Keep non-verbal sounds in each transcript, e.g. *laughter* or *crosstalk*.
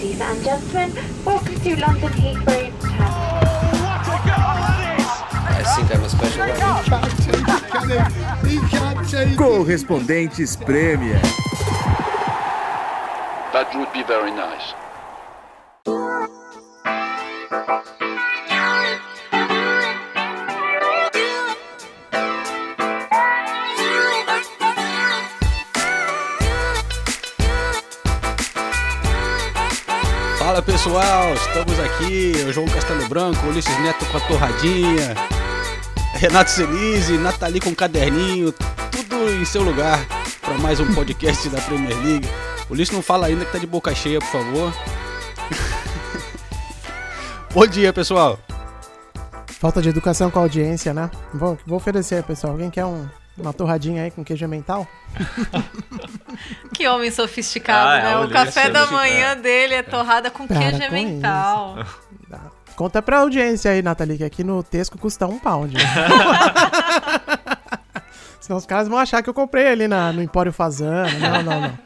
Ladies and gentlemen, welcome to London Heathrow I think I'm a special one. Correspondentes Premier. That would be very nice. Fala pessoal, estamos aqui, o João Castelo Branco, Ulisses Neto com a torradinha, Renato Senise, Nathalie com o caderninho, tudo em seu lugar para mais um podcast da Premier League. Ulisses não fala ainda que tá de boca cheia, por favor. *laughs* Bom dia, pessoal. Falta de educação com a audiência, né? Vou, vou oferecer, pessoal. Alguém quer um, uma torradinha aí com queijo mental? *laughs* Que homem sofisticado, Ah, é, né? o café da Ulisses, manhã dele é torrada com Para queijo com mental. Tá. Conta pra audiência aí, Nathalie, que aqui no Tesco custa um pound. *laughs* Senão os caras vão achar que eu comprei ali na, no Empório Fazano. Não, não, não.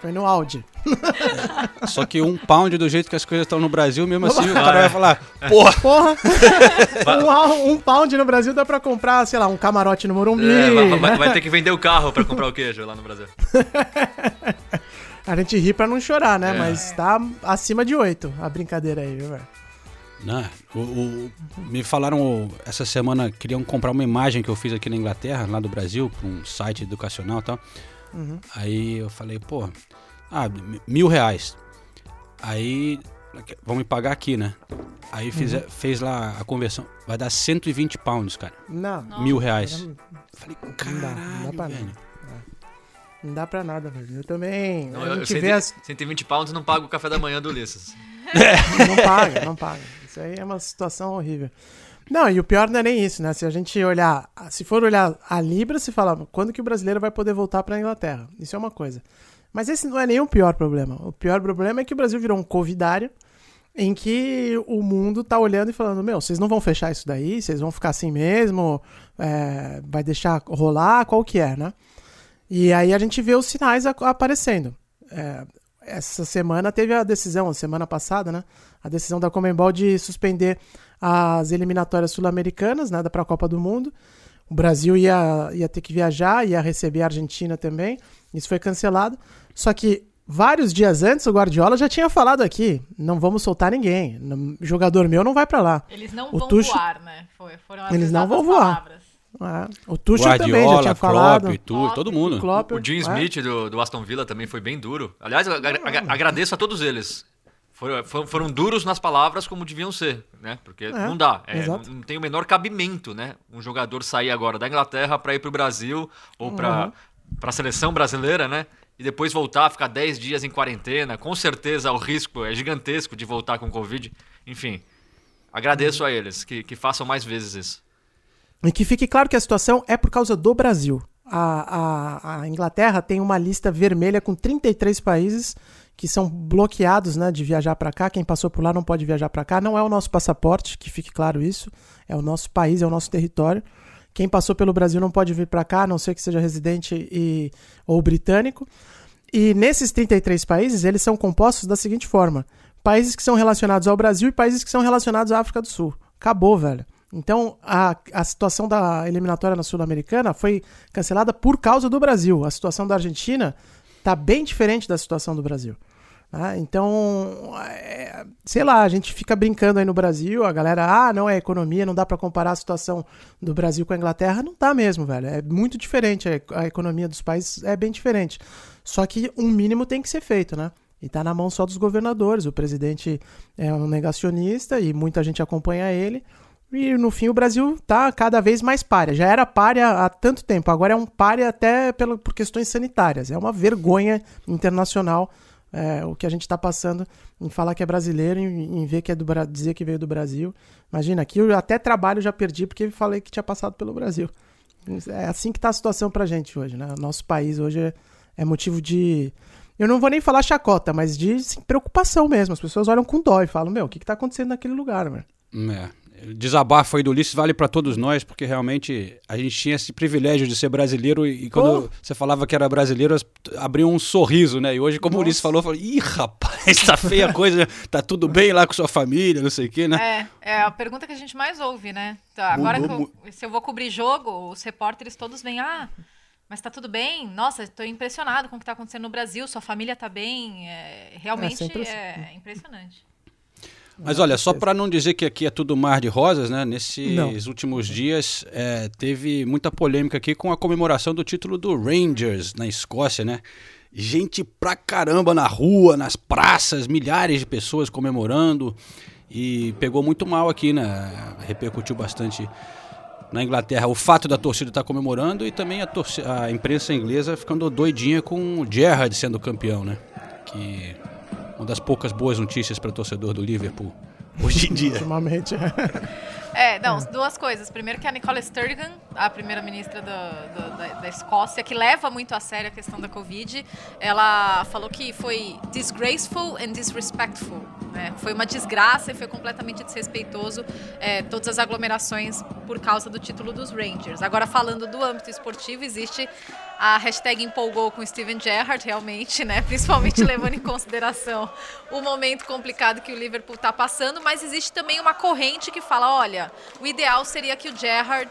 Foi no Audi. *laughs* Só que um pound do jeito que as coisas estão no Brasil, mesmo assim o cara vai falar, porra, Porra! *laughs* um, um pound no Brasil dá pra comprar, sei lá, um camarote no Morumbi. É, vai, vai- vai *laughs* ter que vender o carro pra comprar o queijo lá no Brasil. A gente ri pra não chorar, né? É. Mas tá acima de 8 a brincadeira aí, viu, velho? Né? O, o- me falaram essa semana queriam comprar uma imagem que eu fiz aqui na Inglaterra, lá do Brasil, para um site educacional e tal. Aí eu falei, pô, ah, mi- mil reais. Aí vão me pagar aqui, né? Aí fiz, fez lá a conversão, vai dar 120 pounds, cara. Não, Mil reais. Falei, Não dá, caralho, não dá pra velho. não dá pra nada, velho. Eu também. Não, eu, gente 100 vê as, 120 pounds não paga o café da manhã do Ulisses. *laughs* Não paga, não paga. Isso aí é uma situação horrível. Não, e o pior não é nem isso, né? Se a gente olhar, se for olhar a Libra, se fala quando que o brasileiro vai poder voltar para a Inglaterra. Isso é uma coisa. Mas esse não é o pior problema. O pior problema é que o Brasil virou um covidário em que o mundo tá olhando e falando: Meu, vocês não vão fechar isso daí? Vocês vão ficar assim mesmo? É, vai deixar rolar? Qual que é, né? E aí a gente vê os sinais aparecendo. É, essa semana teve a decisão, semana passada, né? A decisão da Comembol de suspender as eliminatórias sul-americanas, né? Para a Copa do Mundo. O Brasil ia, ia ter que viajar, ia receber a Argentina também. Isso foi cancelado. Só que vários dias antes o Guardiola já tinha falado aqui: não vamos soltar ninguém. Jogador meu não vai para lá. Eles não O vão Tuchel- voar, né? Foi- foram as Eles não vão voar. palavras. É, O Tuchel também já Guardiola, tinha falado. Klopp, tu, todo mundo. Klopp, O Jim é. Smith do, do Aston Villa também foi bem duro. Aliás, eu agra- agra- agradeço a todos eles. Foram, foram- foram duros nas palavras como deviam ser, né? Porque não dá. é, exato. não, não tem o menor cabimento, né? Um jogador sair agora da Inglaterra para ir pro Brasil ou para Uhum. Para a seleção brasileira, né? E depois voltar, ficar 10 dias em quarentena. Com certeza o risco é gigantesco de voltar com Covid. Enfim, agradeço a eles que, que façam mais vezes isso. E que fique claro que a situação é por causa do Brasil. A, a, a Inglaterra tem uma lista vermelha com 33 países que são bloqueados né, de viajar para cá. Quem passou por lá não pode viajar para cá. Não é o nosso passaporte, que fique claro isso. É o nosso país, é o nosso território. Quem passou pelo Brasil não pode vir para cá, a não ser que seja residente e, ou britânico. E nesses 33 países, eles são compostos da seguinte forma: países que são relacionados ao Brasil e países que são relacionados à África do Sul. Acabou, velho. Então, a, a situação da eliminatória na Sul-Americana foi cancelada por causa do Brasil. A situação da Argentina tá bem diferente da situação do Brasil. Né? Então, é, sei lá, a gente fica brincando aí no Brasil, a galera, ah, não é economia, não dá pra comparar a situação do Brasil com a Inglaterra. Não dá mesmo, velho. É muito diferente, a, a economia dos países é bem diferente. Só que um mínimo tem que ser feito, né? E tá na mão só dos governadores. O presidente é um negacionista e muita gente acompanha ele. E no fim o Brasil tá cada vez mais párea. Já era párea há tanto tempo, agora é um párea até pelo, por questões sanitárias. É uma vergonha internacional é, o que a gente está passando em falar que é brasileiro, em, em ver que é do dizer que veio do Brasil. Imagina, aqui eu até trabalho já perdi porque falei que tinha passado pelo Brasil. É assim que tá a situação pra gente hoje, né? Nosso país hoje é, é motivo de. Eu não vou nem falar chacota, mas de assim, preocupação mesmo. As pessoas olham com dó e falam: Meu, o que, que tá acontecendo naquele lugar, velho? É, desabafo aí do Ulisses vale para todos nós, porque realmente a gente tinha esse privilégio de ser brasileiro e, quando você falava que era brasileiro, as- abriam um sorriso, né? E hoje, como o Ulisses falou, eu falei, ih, rapaz, tá feia a coisa, tá tudo bem lá com sua família, não sei o quê, né? É, é a pergunta que a gente mais ouve, né? Então, agora que Mudou eu, se eu vou cobrir jogo, os repórteres todos vêm, ah, mas tá tudo bem? Nossa, estou impressionado com o que tá acontecendo no Brasil, sua família tá bem. É, realmente sempre assim. é impressionante. Mas olha, só para não dizer que aqui é tudo mar de rosas, né? Nesses Não. últimos dias é, teve muita polêmica aqui com a comemoração do título do Rangers na Escócia, né? Gente pra caramba na rua, nas praças, milhares de pessoas comemorando e pegou muito mal aqui, né? Repercutiu bastante na Inglaterra o fato da torcida estar comemorando e também a, a imprensa inglesa ficando doidinha com o Gerrard sendo campeão, né? Que uma das poucas boas notícias para torcedor do Liverpool hoje em dia. Ultimamente. É, não, duas coisas. Primeiro que a Nicola Sturgeon, a primeira-ministra da, da Escócia, que leva muito a sério a questão da Covid, ela falou que foi disgraceful and disrespectful. né? Foi uma desgraça e foi completamente desrespeitoso é, todas as aglomerações por causa do título dos Rangers. Agora, falando do âmbito esportivo, existe a hashtag empolgou com Steven Gerrard, realmente, né? Principalmente *laughs* levando em consideração o momento complicado que o Liverpool está passando, mas existe também uma corrente que fala, olha, o ideal seria que o Gerrard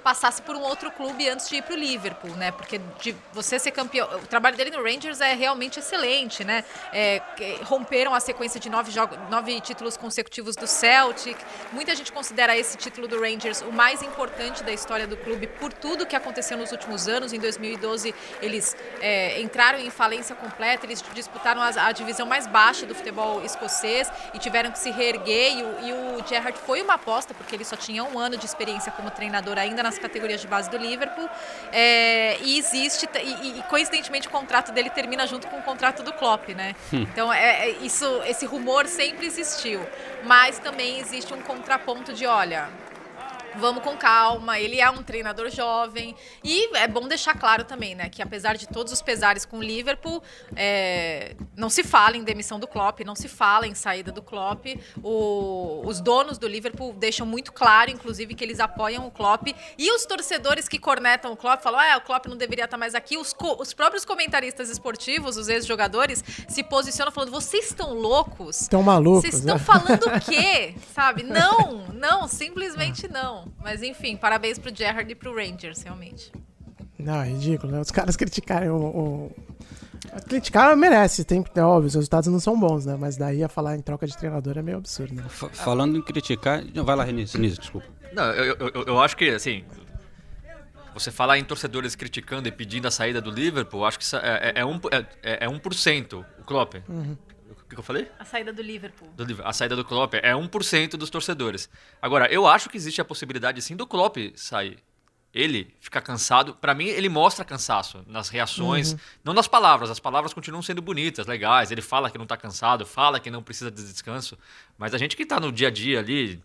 passasse por um outro clube antes de ir para o Liverpool, né? Porque de você ser campeão, o trabalho dele no Rangers é realmente excelente, né? É, romperam a sequência de nove, jogos, nove títulos consecutivos do Celtic. Muita gente considera esse título do Rangers o mais importante da história do clube por tudo que aconteceu nos últimos anos. Em 2012 eles é, entraram em falência completa, eles disputaram as- a, divisão mais baixa do futebol escocês e tiveram que se reerguer. E o, e o Gerrard foi uma aposta porque ele só tinha um ano de experiência como treinador ainda nas categorias de base do Liverpool. É, e existe, e, e- coincidentemente o contrato dele termina junto com o contrato do Klopp, né? Então é, é- isso, esse rumor sempre existiu. Mas também existe um contraponto de, olha, Vamos com calma, ele é um treinador jovem. E é bom deixar claro também, né, que apesar de todos os pesares com o Liverpool, é, não se fala em demissão do Klopp, não se fala em saída do Klopp. O- os donos do Liverpool deixam muito claro, inclusive, que eles apoiam o Klopp. E os torcedores que cornetam o Klopp falam: ah, o Klopp não deveria estar mais aqui. Os, os próprios comentaristas esportivos, os ex-jogadores, se posicionam falando: vocês estão loucos? Estão malucos, Vocês estão né? falando o quê? *laughs* Sabe? Não, não, simplesmente não. Mas enfim, parabéns pro Gerrard e pro Rangers, realmente. Não, é ridículo, né? Os caras criticarem o. o... Criticar merece, tem, é óbvio, os resultados não são bons, né? Mas daí a falar em troca de treinador é meio absurdo, né? Fa- Falando em criticar. Não, vai lá, Renise, Renise, desculpa. Não, eu, eu, eu- acho que, assim, você falar em torcedores criticando e pedindo a saída do Liverpool, acho que é, é, é, um, é, é 1% o Klopp. O que, que eu falei? A saída do Liverpool. Do Liverpool. a saída do Klopp é 1% dos torcedores. Agora, eu acho que existe a possibilidade, sim, do Klopp sair. Ele ficar cansado. Pra mim, ele mostra cansaço nas reações, não nas palavras. As palavras continuam sendo bonitas, legais. Ele fala que não tá cansado, fala que não precisa de descanso. Mas a gente que tá no dia a dia ali,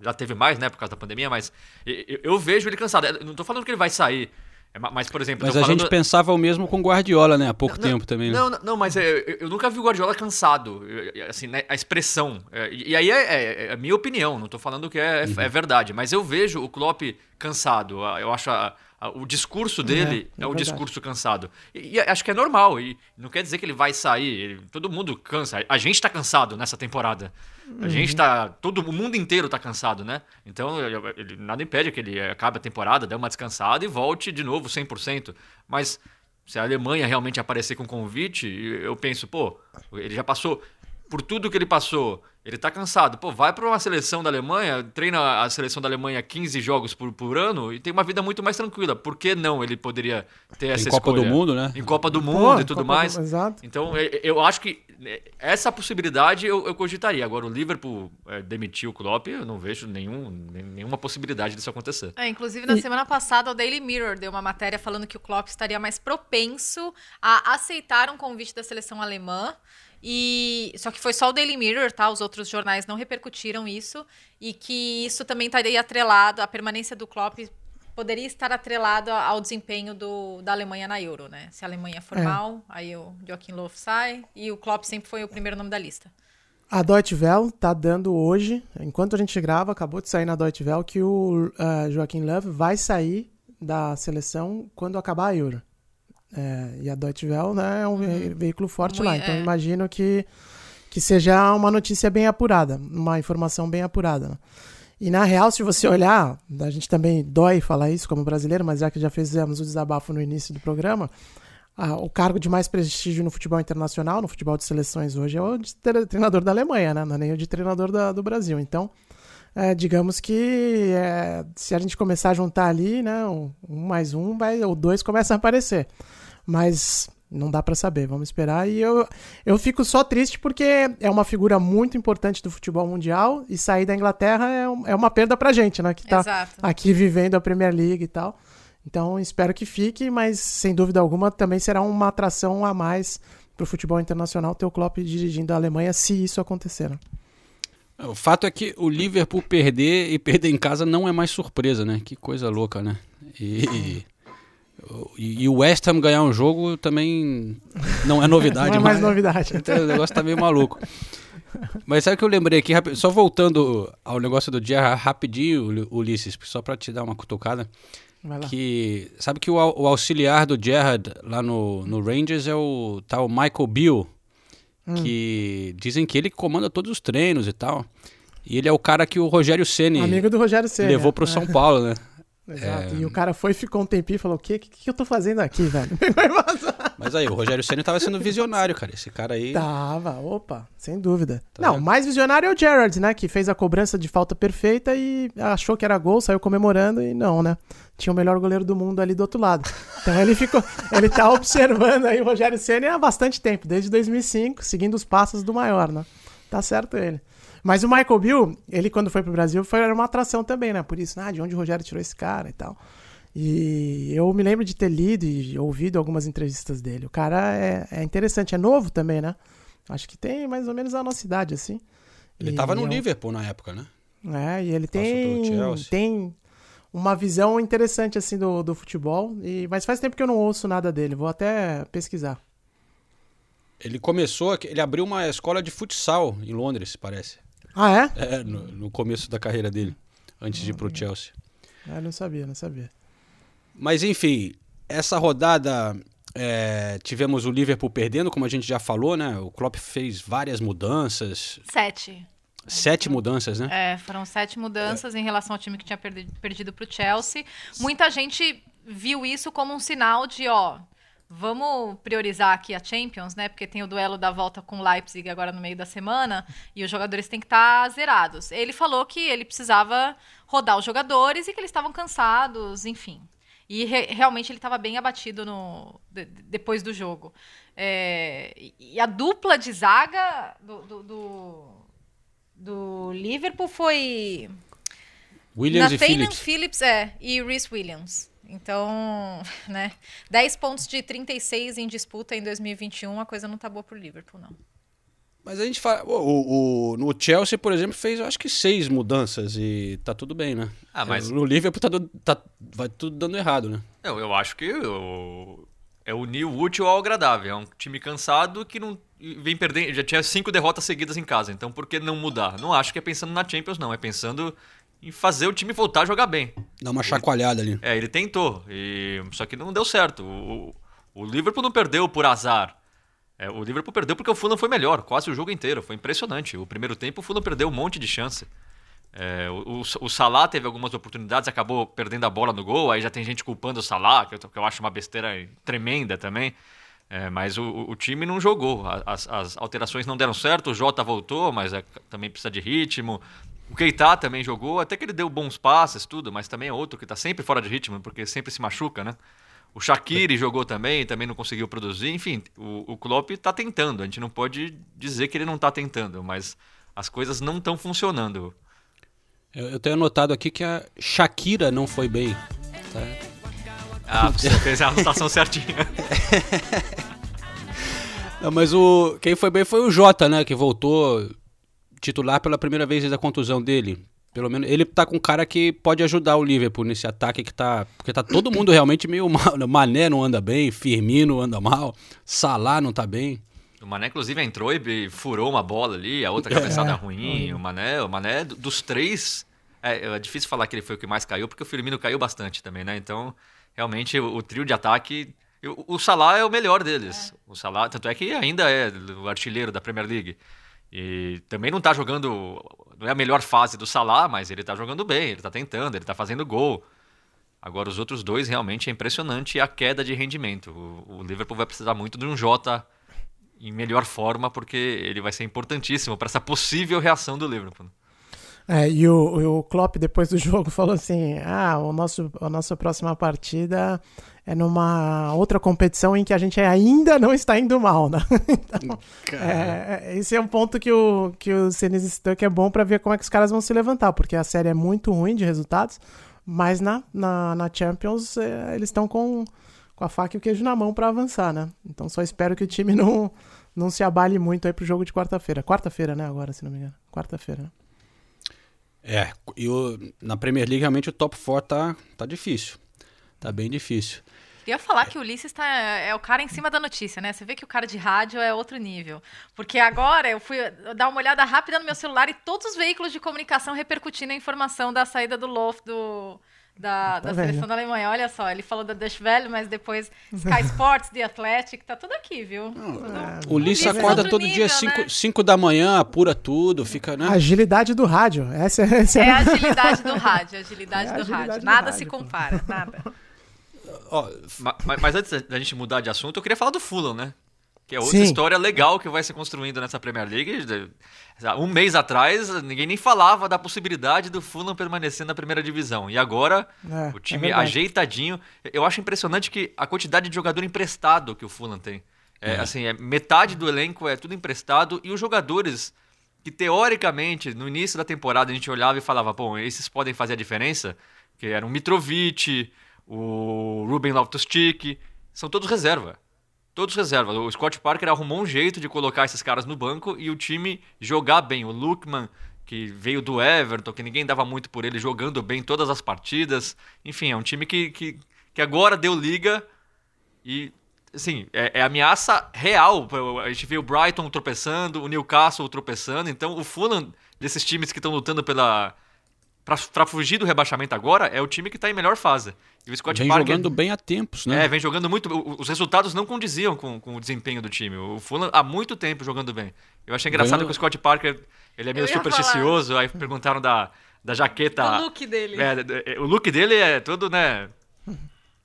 já teve mais, né, por causa da pandemia, mas eu, eu- eu vejo ele cansado. Eu não tô falando que ele vai sair. É, ma- Mas, por exemplo, Mas a falando... gente pensava o mesmo com o Guardiola, né? Há pouco Não, tempo também. né? Não, não, não, mas é, eu, eu nunca vi o Guardiola cansado. Assim, né, a expressão. É, E aí é, é- é a minha opinião, não tô falando que é, é verdade. Mas eu vejo o Klopp cansado. Eu acho a- o discurso dele É, é, é o verdade. discurso cansado. E, e acho que é normal. E não quer dizer que ele vai sair. ele- todo mundo cansa. A gente tá cansado nessa temporada. A Uhum. gente tá. Todo o mundo inteiro tá cansado, né? Então, eu- ele- nada impede que ele acabe a temporada, dê uma descansada e volte de novo 100%. Mas se a Alemanha realmente aparecer com convite, eu penso, pô, ele já passou por tudo que ele passou. Ele tá cansado. Pô, vai para uma seleção da Alemanha, treina a seleção da Alemanha 15 jogos por, por ano e tem uma vida muito mais tranquila. Por que não ele poderia ter essa Copa do? Mundo, né? Em Copa do Pô, Mundo e em tudo Copa do- mais. Exato. Então, e- eu acho que né, essa possibilidade eu, eu cogitaria. Agora, o Liverpool é, demitir o Klopp, eu não vejo nenhum, nenhuma possibilidade disso acontecer. É, inclusive, na semana passada, o Daily Mirror deu uma matéria falando que o Klopp estaria mais propenso a aceitar um convite da seleção alemã. E só que foi só o Daily Mirror, tá? Os outros jornais não repercutiram isso e que isso também estaria atrelado, a permanência do Klopp poderia estar atrelado ao desempenho do, da Alemanha na Euro, né? Se a Alemanha for É. mal, aí o Joachim Löw sai e o Klopp sempre foi o primeiro nome da lista. A Deutsche Welle tá dando hoje, enquanto a gente grava, acabou de sair na Deutsche Welle que o uh, Joaquim Love vai sair da seleção quando acabar a Euro. É, e a Deutsche Welle né, é um ve veículo forte Muito- lá, então é. imagino que, que seja uma notícia bem apurada, uma informação bem apurada. né? E na real, se você olhar, a gente também dói falar isso como brasileiro, mas já que já fizemos o desabafo no início do programa, ah, o cargo de mais prestígio no futebol internacional, no futebol de seleções hoje, é o de tre- treinador da Alemanha, né? Não é nem o de treinador da- do Brasil. Então, é, digamos que é, se a gente começar a juntar ali, né? Um, um mais um, vai, o dois começa a aparecer. Mas não dá pra saber, vamos esperar. E eu, eu fico só triste porque é uma figura muito importante do futebol mundial e sair da Inglaterra é, um- é uma perda pra gente, né? Que tá Exato. aqui vivendo a Premier League e tal. Então espero que fique, mas sem dúvida alguma também será uma atração a mais pro futebol internacional ter o Klopp dirigindo a Alemanha se isso acontecer. né? O fato é que o Liverpool perder e perder em casa não é mais surpresa, né? Que coisa louca, né? E, e, e o West Ham ganhar um jogo também não é novidade. *laughs* Não é mais mas- novidade. Então, o negócio tá meio maluco. Mas sabe o que eu lembrei aqui? Só voltando ao negócio do dia rapidinho, Uli- Ulisses, só pra te dar uma cutucada. Vai lá. Que, sabe que o, o auxiliar do Gerrard lá no, no Rangers é o tal Michael Beale, que dizem que ele comanda todos os treinos e tal. E ele é o cara que o Rogério Ceni Amigo do Rogério Ceni. levou pro é. São Paulo, né? *laughs* Exato. E o cara foi, ficou um tempinho e falou: O quê? O que, que eu tô fazendo aqui, velho? *laughs* Mas aí, o Rogério Ceni tava sendo visionário, cara. Esse cara aí. Tava, opa, sem dúvida. Tá Não, vendo? mais visionário é o Gerrard, né? Que fez a cobrança de falta perfeita e achou que era gol, saiu comemorando e não, né? Tinha o melhor goleiro do mundo ali do outro lado. Então ele ficou, *laughs* ele tá observando aí o Rogério Ceni há bastante tempo, desde 2005, seguindo os passos do maior, né? Tá certo ele. Mas o Michael Bill, ele quando foi pro Brasil, foi era uma atração também, né? Por isso, ah, de onde o Rogério tirou esse cara e tal. E eu me lembro de ter lido e ouvido algumas entrevistas dele. O cara é, é interessante, é novo também, né? Acho que tem mais ou menos a nossa idade, assim. Ele E tava no é um- Liverpool na época, né? É, e ele tem, tem uma visão interessante, assim, do, do futebol. E, mas faz tempo que eu não ouço nada dele. Vou até pesquisar. Ele começou, ele abriu uma escola de futsal em Londres, parece. Ah, é? É, no, no começo da carreira dele, antes de ir pro Chelsea. Ah, não sabia, não sabia. Mas enfim, essa rodada é, tivemos o Liverpool perdendo, como a gente já falou, né? O Klopp fez várias mudanças, Sete. sete mudanças, né? É, foram sete mudanças em relação ao time que tinha perdi- perdido para o Chelsea. Muita gente viu isso como um sinal de, ó, vamos priorizar aqui a Champions, né? Porque tem o duelo da volta com o Leipzig agora no meio da semana e os jogadores têm que estar zerados. Ele falou que ele precisava rodar os jogadores e que eles estavam cansados, enfim. E re- realmente ele estava bem abatido no, de- de- depois do jogo. É, e- e a dupla de zaga do- do- do, do Liverpool foi Williams e Nathaniel Phillips. Phillips, é, e Reece Williams. Então, *laughs* né, 10 pontos de 36 em disputa em 2021, a coisa não tá boa pro Liverpool, não. Mas a gente fala. O, o- no Chelsea, por exemplo, fez eu acho que seis mudanças e tá tudo bem, né? Ah, mas- No Liverpool tá, do- tá- vai tudo dando errado, né? Eu, eu acho que o- é unir o útil ao agradável. É um time cansado que não vem perdendo. Já tinha cinco derrotas seguidas em casa. Então por que não mudar? Não acho que é pensando na Champions, não. É pensando em fazer o time voltar a jogar bem. Dá uma chacoalhada ali. É, ele tentou. E... Só que não deu certo. O, o Liverpool não perdeu por azar. É, o Liverpool perdeu porque o Fulham foi melhor, quase o jogo inteiro. Foi impressionante. O primeiro tempo o Fulham perdeu um monte de chance. É, o, o, Salah teve algumas oportunidades, acabou perdendo a bola no gol. Aí já tem gente culpando o Salah, que eu, que eu acho uma besteira tremenda também. É, mas o, o- time não jogou. As, as alterações não deram certo. O Jota voltou, mas é- também precisa de ritmo. O Keita também jogou, até que ele deu bons passes, tudo, mas também é outro que tá sempre fora de ritmo, porque sempre se machuca, né? O Shaqiri jogou também, também não conseguiu produzir. Enfim, o, o Klopp tá tentando. A gente não pode dizer que ele não tá tentando, mas as coisas não estão funcionando. Eu, eu tenho anotado aqui que a Shakira não foi bem. Tá? Ah, *laughs* você fez a anotação certinha. *laughs* Não, mas o quem foi bem foi o Jota, né? Que voltou titular pela primeira vez desde a contusão dele. Pelo menos ele tá com um cara que pode ajudar o Liverpool nesse ataque que tá. Porque tá todo mundo realmente meio *laughs* mal. né? Mané não anda bem, Firmino anda mal, Salah não tá bem. O Mané, inclusive, entrou e furou uma bola ali, a outra cabeçada ruim. O Mané, o Mané, do- dos três. É, é difícil falar que ele foi o que mais caiu, porque o Firmino caiu bastante também, né? Então, realmente, o, o trio de ataque. O, o Salah é o melhor deles. O Salah, tanto é que ainda é o artilheiro da Premier League. E também não tá jogando. Não é a melhor fase do Salah, mas ele tá jogando bem, ele tá tentando, ele tá fazendo gol. Agora, os outros dois realmente é impressionante a queda de rendimento. O, o Liverpool vai precisar muito de um Jota em melhor forma, porque ele vai ser importantíssimo para essa possível reação do Liverpool. É, e o, o Klopp, depois do *laughs* jogo, falou assim: ah, o nosso, a nossa próxima partida é numa outra competição em que a gente ainda não está indo mal, né? *laughs* Então, é, é, esse é um ponto que o, que o citou que é bom para ver como é que os caras vão se levantar, porque a série é muito ruim de resultados, mas na, na, na Champions é, eles estão com, com a faca e o queijo na mão para avançar, né? Então só espero que o time não, não se abale muito aí pro jogo de quarta-feira. Quarta-feira, né? Agora, se não me engano. Quarta-feira, né? É, e o, na Premier League realmente o top 4 tá, tá difícil. Tá bem difícil. Queria falar que o Ulisses tá, é o cara em cima da notícia, né? Você vê que o cara de rádio é outro nível. Porque agora eu fui dar uma olhada rápida no meu celular e todos os veículos de comunicação repercutindo a informação da saída do Lof do, da, Tá da seleção da Alemanha. Olha só, ele falou da Dutch Valley, mas depois Sky *laughs* Sports, The Athletic, tá tudo aqui, viu? Tudo- O Ulisses Ulisses é acorda todo nível, dia 5 né? cinco da manhã, apura tudo, fica, né? Agilidade do rádio. Essa, essa É a agilidade do rádio, a agilidade É a do agilidade rádio. do Nada rádio, se pô. compara, nada. *laughs* Ó, Ma- ma- Mas, antes da gente mudar de assunto, eu queria falar do Fulham, né? Que é outra Sim. história legal que vai se construindo nessa Premier League. Um mês atrás, ninguém nem falava da possibilidade do Fulham permanecer na primeira divisão. E agora, É, o é time verdade. ajeitadinho. Eu acho impressionante que a quantidade de jogador emprestado que o Fulham tem. É, Assim, é, metade do elenco é tudo emprestado e os jogadores que teoricamente no início da temporada a gente olhava e falava, bom, esses podem fazer a diferença, que eram Mitrovic, o Ruben Loftus-Cheek, são todos reserva. Todos reserva. O Scott Parker arrumou um jeito de colocar esses caras no banco e o time jogar bem. O Lukman, que veio do Everton, que ninguém dava muito por ele, jogando bem todas as partidas. Enfim, é um time que, que, que agora deu liga e, assim, é, é ameaça real. A gente vê o Brighton tropeçando, o Newcastle tropeçando. Então, o Fulham, desses times que estão lutando pela... Pra, pra fugir do rebaixamento agora, é o time que tá em melhor fase. E o Scott vem Parker... jogando bem há tempos, né? É, vem jogando muito. Os resultados não condiziam com, com o desempenho do time. O Fulham há muito tempo jogando bem. Eu achei engraçado Ganhou- que o Scott Parker ele é meio supersticioso. Aí perguntaram da, da jaqueta. O look dele. É, é, o look dele é todo, né?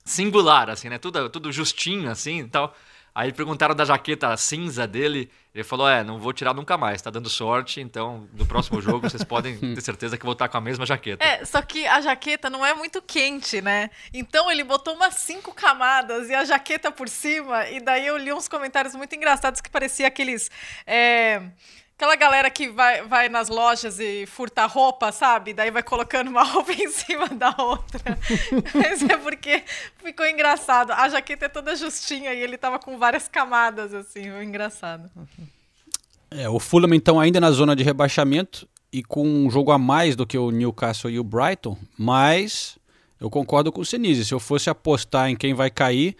Singular, assim, né? Tudo, tudo justinho, assim e tal. Aí perguntaram da jaqueta cinza dele. Ele falou: É, não vou tirar nunca mais, tá dando sorte. Então, no próximo jogo, vocês podem *laughs* ter certeza que eu vou estar com a mesma jaqueta. É, só que a jaqueta não é muito quente, né? Então ele botou umas cinco camadas e a jaqueta por cima, e daí eu li uns comentários muito engraçados que parecia aqueles. é, aquela galera que vai, vai nas lojas e furta roupa, sabe? Daí vai colocando uma *laughs* roupa em cima da outra. *laughs* Mas é porque ficou engraçado. A jaqueta é toda justinha e ele tava com várias camadas, assim, foi engraçado. É, o Fulham então ainda na zona de rebaixamento e com um jogo a mais do que o Newcastle e o Brighton, mas eu concordo com o Senise, se eu fosse apostar em quem vai cair,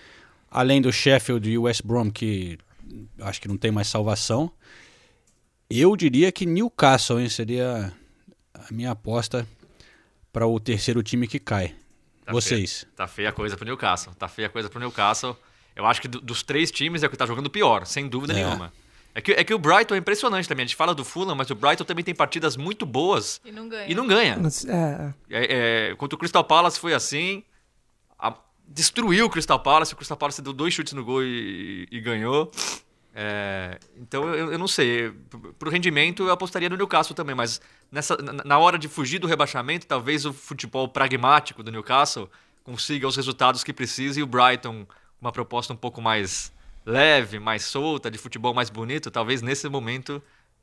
além do Sheffield e o West Brom que acho que não tem mais salvação, eu diria que Newcastle hein, seria a minha aposta para o terceiro time que cai. Tá Vocês. feia- tá feia a coisa pro Newcastle. Tá feia a coisa pro Newcastle. Eu acho que do- dos três times é o que tá jogando pior, sem dúvida É. nenhuma. É que, é que o Brighton é impressionante também. A gente fala do Fulham, mas o Brighton também tem partidas muito boas E não ganha. e não ganha. É, É, é, contra o Crystal Palace foi assim. a- destruiu o Crystal Palace. O Crystal Palace deu dois chutes no gol e, e ganhou. É, então eu, eu não sei. Pro- rendimento eu apostaria no Newcastle também, mas nessa, na hora de fugir do rebaixamento, talvez o futebol pragmático do Newcastle consiga os resultados que precisa e o Brighton, uma proposta um pouco mais leve, mais solta, de futebol mais bonito, talvez nesse momento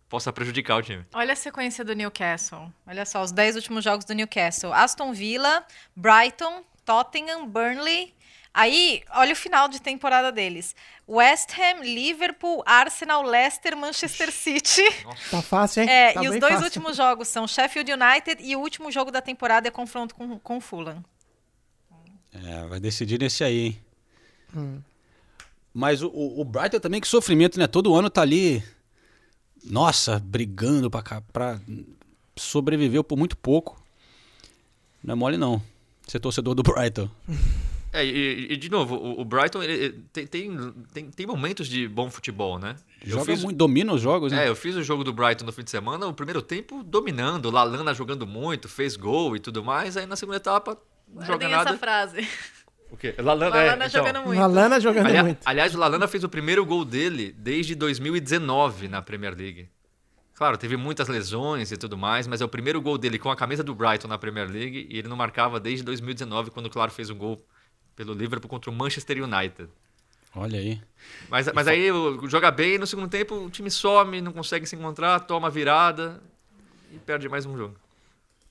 possa prejudicar o time. Olha a sequência do Newcastle. Olha só, os 10 últimos jogos do Newcastle. Aston Villa, Brighton, Tottenham, Burnley. Aí, olha o final de temporada deles. West Ham, Liverpool, Arsenal, Leicester, Manchester City. tá fácil, hein? É, Tá e os dois fácil. últimos jogos são Sheffield United e o último jogo da temporada é confronto com, com o Fulham. É, vai decidir nesse aí, hein? Mas o, o, o Brighton também, que sofrimento, né? Todo ano tá ali, nossa, brigando pra, cá- pra sobreviveu por muito pouco. Não é mole, não. Ser torcedor do Brighton. *laughs* É, e, e, de novo, o, o Brighton tem, tem, tem, tem momentos de bom futebol, né? Eu Joga fiz- muito, domina os jogos, né? É, eu fiz o jogo do Brighton no fim de semana, o primeiro tempo dominando, Lalana jogando muito, fez gol e tudo mais, aí na segunda etapa não joga Guardem essa nada. frase. O quê? Lalana, Lalana é, então. jogando muito. Malana jogando muito. Aliás, o Lalana fez o primeiro gol dele desde 2019 na Premier League. Claro, teve muitas lesões e tudo mais, mas é o primeiro gol dele com a camisa do Brighton na Premier League e ele não marcava desde 2019, quando, claro, fez um gol pelo Liverpool contra o Manchester United. Olha aí. Mas, mas aí joga bem, no segundo tempo o time some, não consegue se encontrar, toma virada e perde mais um jogo.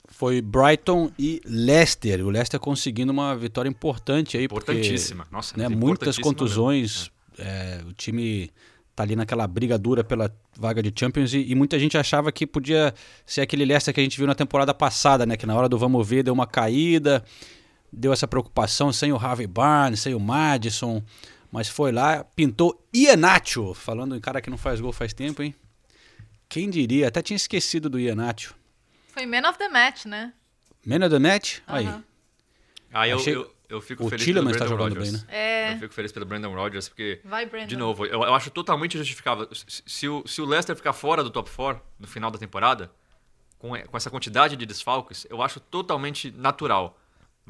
Foi Brighton e Leicester. O Leicester conseguindo uma vitória importante aí. porque, Importantíssima. Nossa, né, mas muitas contusões. é, o time tá ali naquela briga dura pela vaga de Champions e, e muita gente achava que podia ser aquele Leicester que a gente viu na temporada passada, né? Que na hora do vamos ver deu uma caída, deu essa preocupação sem o Harvey Barnes, sem o Madison, mas foi lá, pintou Ianacho, falando em cara que não faz gol faz tempo, hein? Quem diria? Até tinha esquecido do Ianacho. Foi Man of the Match, né? Man of the match? Aí. Aham. Aí eu, Achei- eu, eu fico o feliz Tielemans pelo tá Brandon jogando Rodgers. bem, né? É. Eu fico feliz pelo Brandon Rodgers, porque Vai, Brandon. De novo, eu, eu acho totalmente justificável. Se, se o, se o Leicester ficar fora do top 4 no final da temporada, com, com essa quantidade de desfalques, eu acho totalmente natural.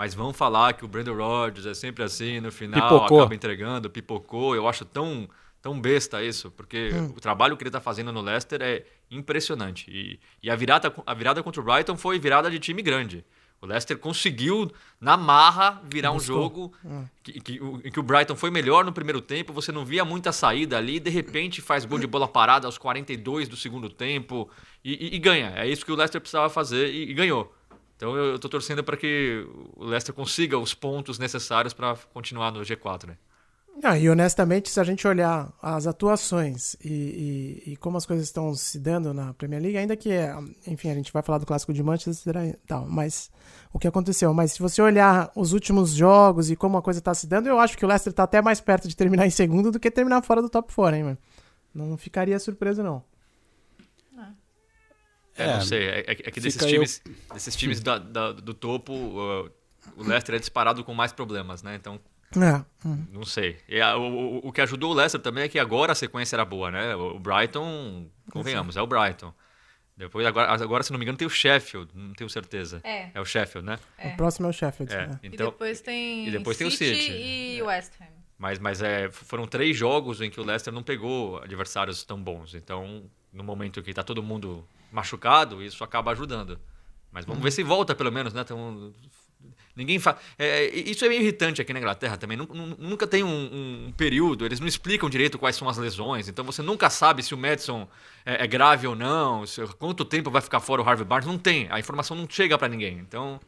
Mas vão falar que o Brandon Rodgers é sempre assim, no final Pipocou. acaba entregando, pipocou. Eu acho tão, tão besta isso, porque Hum. o trabalho que ele está fazendo no Leicester é impressionante. E, e a, virada, a virada contra o Brighton foi virada de time grande. O Leicester conseguiu, na marra, virar um jogo que, que, o- em que o Brighton foi melhor no primeiro tempo, você não via muita saída ali, de repente faz gol de bola parada aos 42 do segundo tempo e, e- e ganha. É isso que o Leicester precisava fazer e, e ganhou. Então eu, tô torcendo para que o Leicester consiga os pontos necessários para continuar no G4, né? Ah, e honestamente, se a gente olhar as atuações e, e- e como as coisas estão se dando na Premier League, ainda que, enfim, a gente vai falar do clássico de Manchester e tal, mas o que aconteceu. Mas se você olhar os últimos jogos e como a coisa está se dando, eu acho que o Leicester está até mais perto de terminar em segundo do que terminar fora do top 4, hein, mano? Não ficaria surpreso, não. É, É, não sei. É, é- é que desses fica aí times, desses times da- da- do topo, uh, o Leicester é disparado com mais problemas, né? Então É. hum. Não sei. E a- o, o- que ajudou o Leicester também é que agora a sequência era boa, né? O Brighton, convenhamos, é o Brighton. Depois, agora, agora, se não me engano, tem o Sheffield, não tenho certeza. É. É o Sheffield, né? O próximo é o Sheffield. É. né? E Então, depois tem, e depois tem o City. e West Ham. mas mas é, foram três jogos em que o Leicester não pegou adversários tão bons. Então, no momento que tá todo mundo machucado, isso acaba ajudando. Mas vamos ver se volta, pelo menos, né? Então, ninguém fa... é, isso é meio irritante aqui na Inglaterra também. Nu- nu- Nunca tem um, um período, eles não explicam direito quais são as lesões. Então você nunca sabe se o Madison é, é grave ou não, se- quanto tempo vai ficar fora o Harvey Barnes. Não tem. A informação não chega pra ninguém. Então,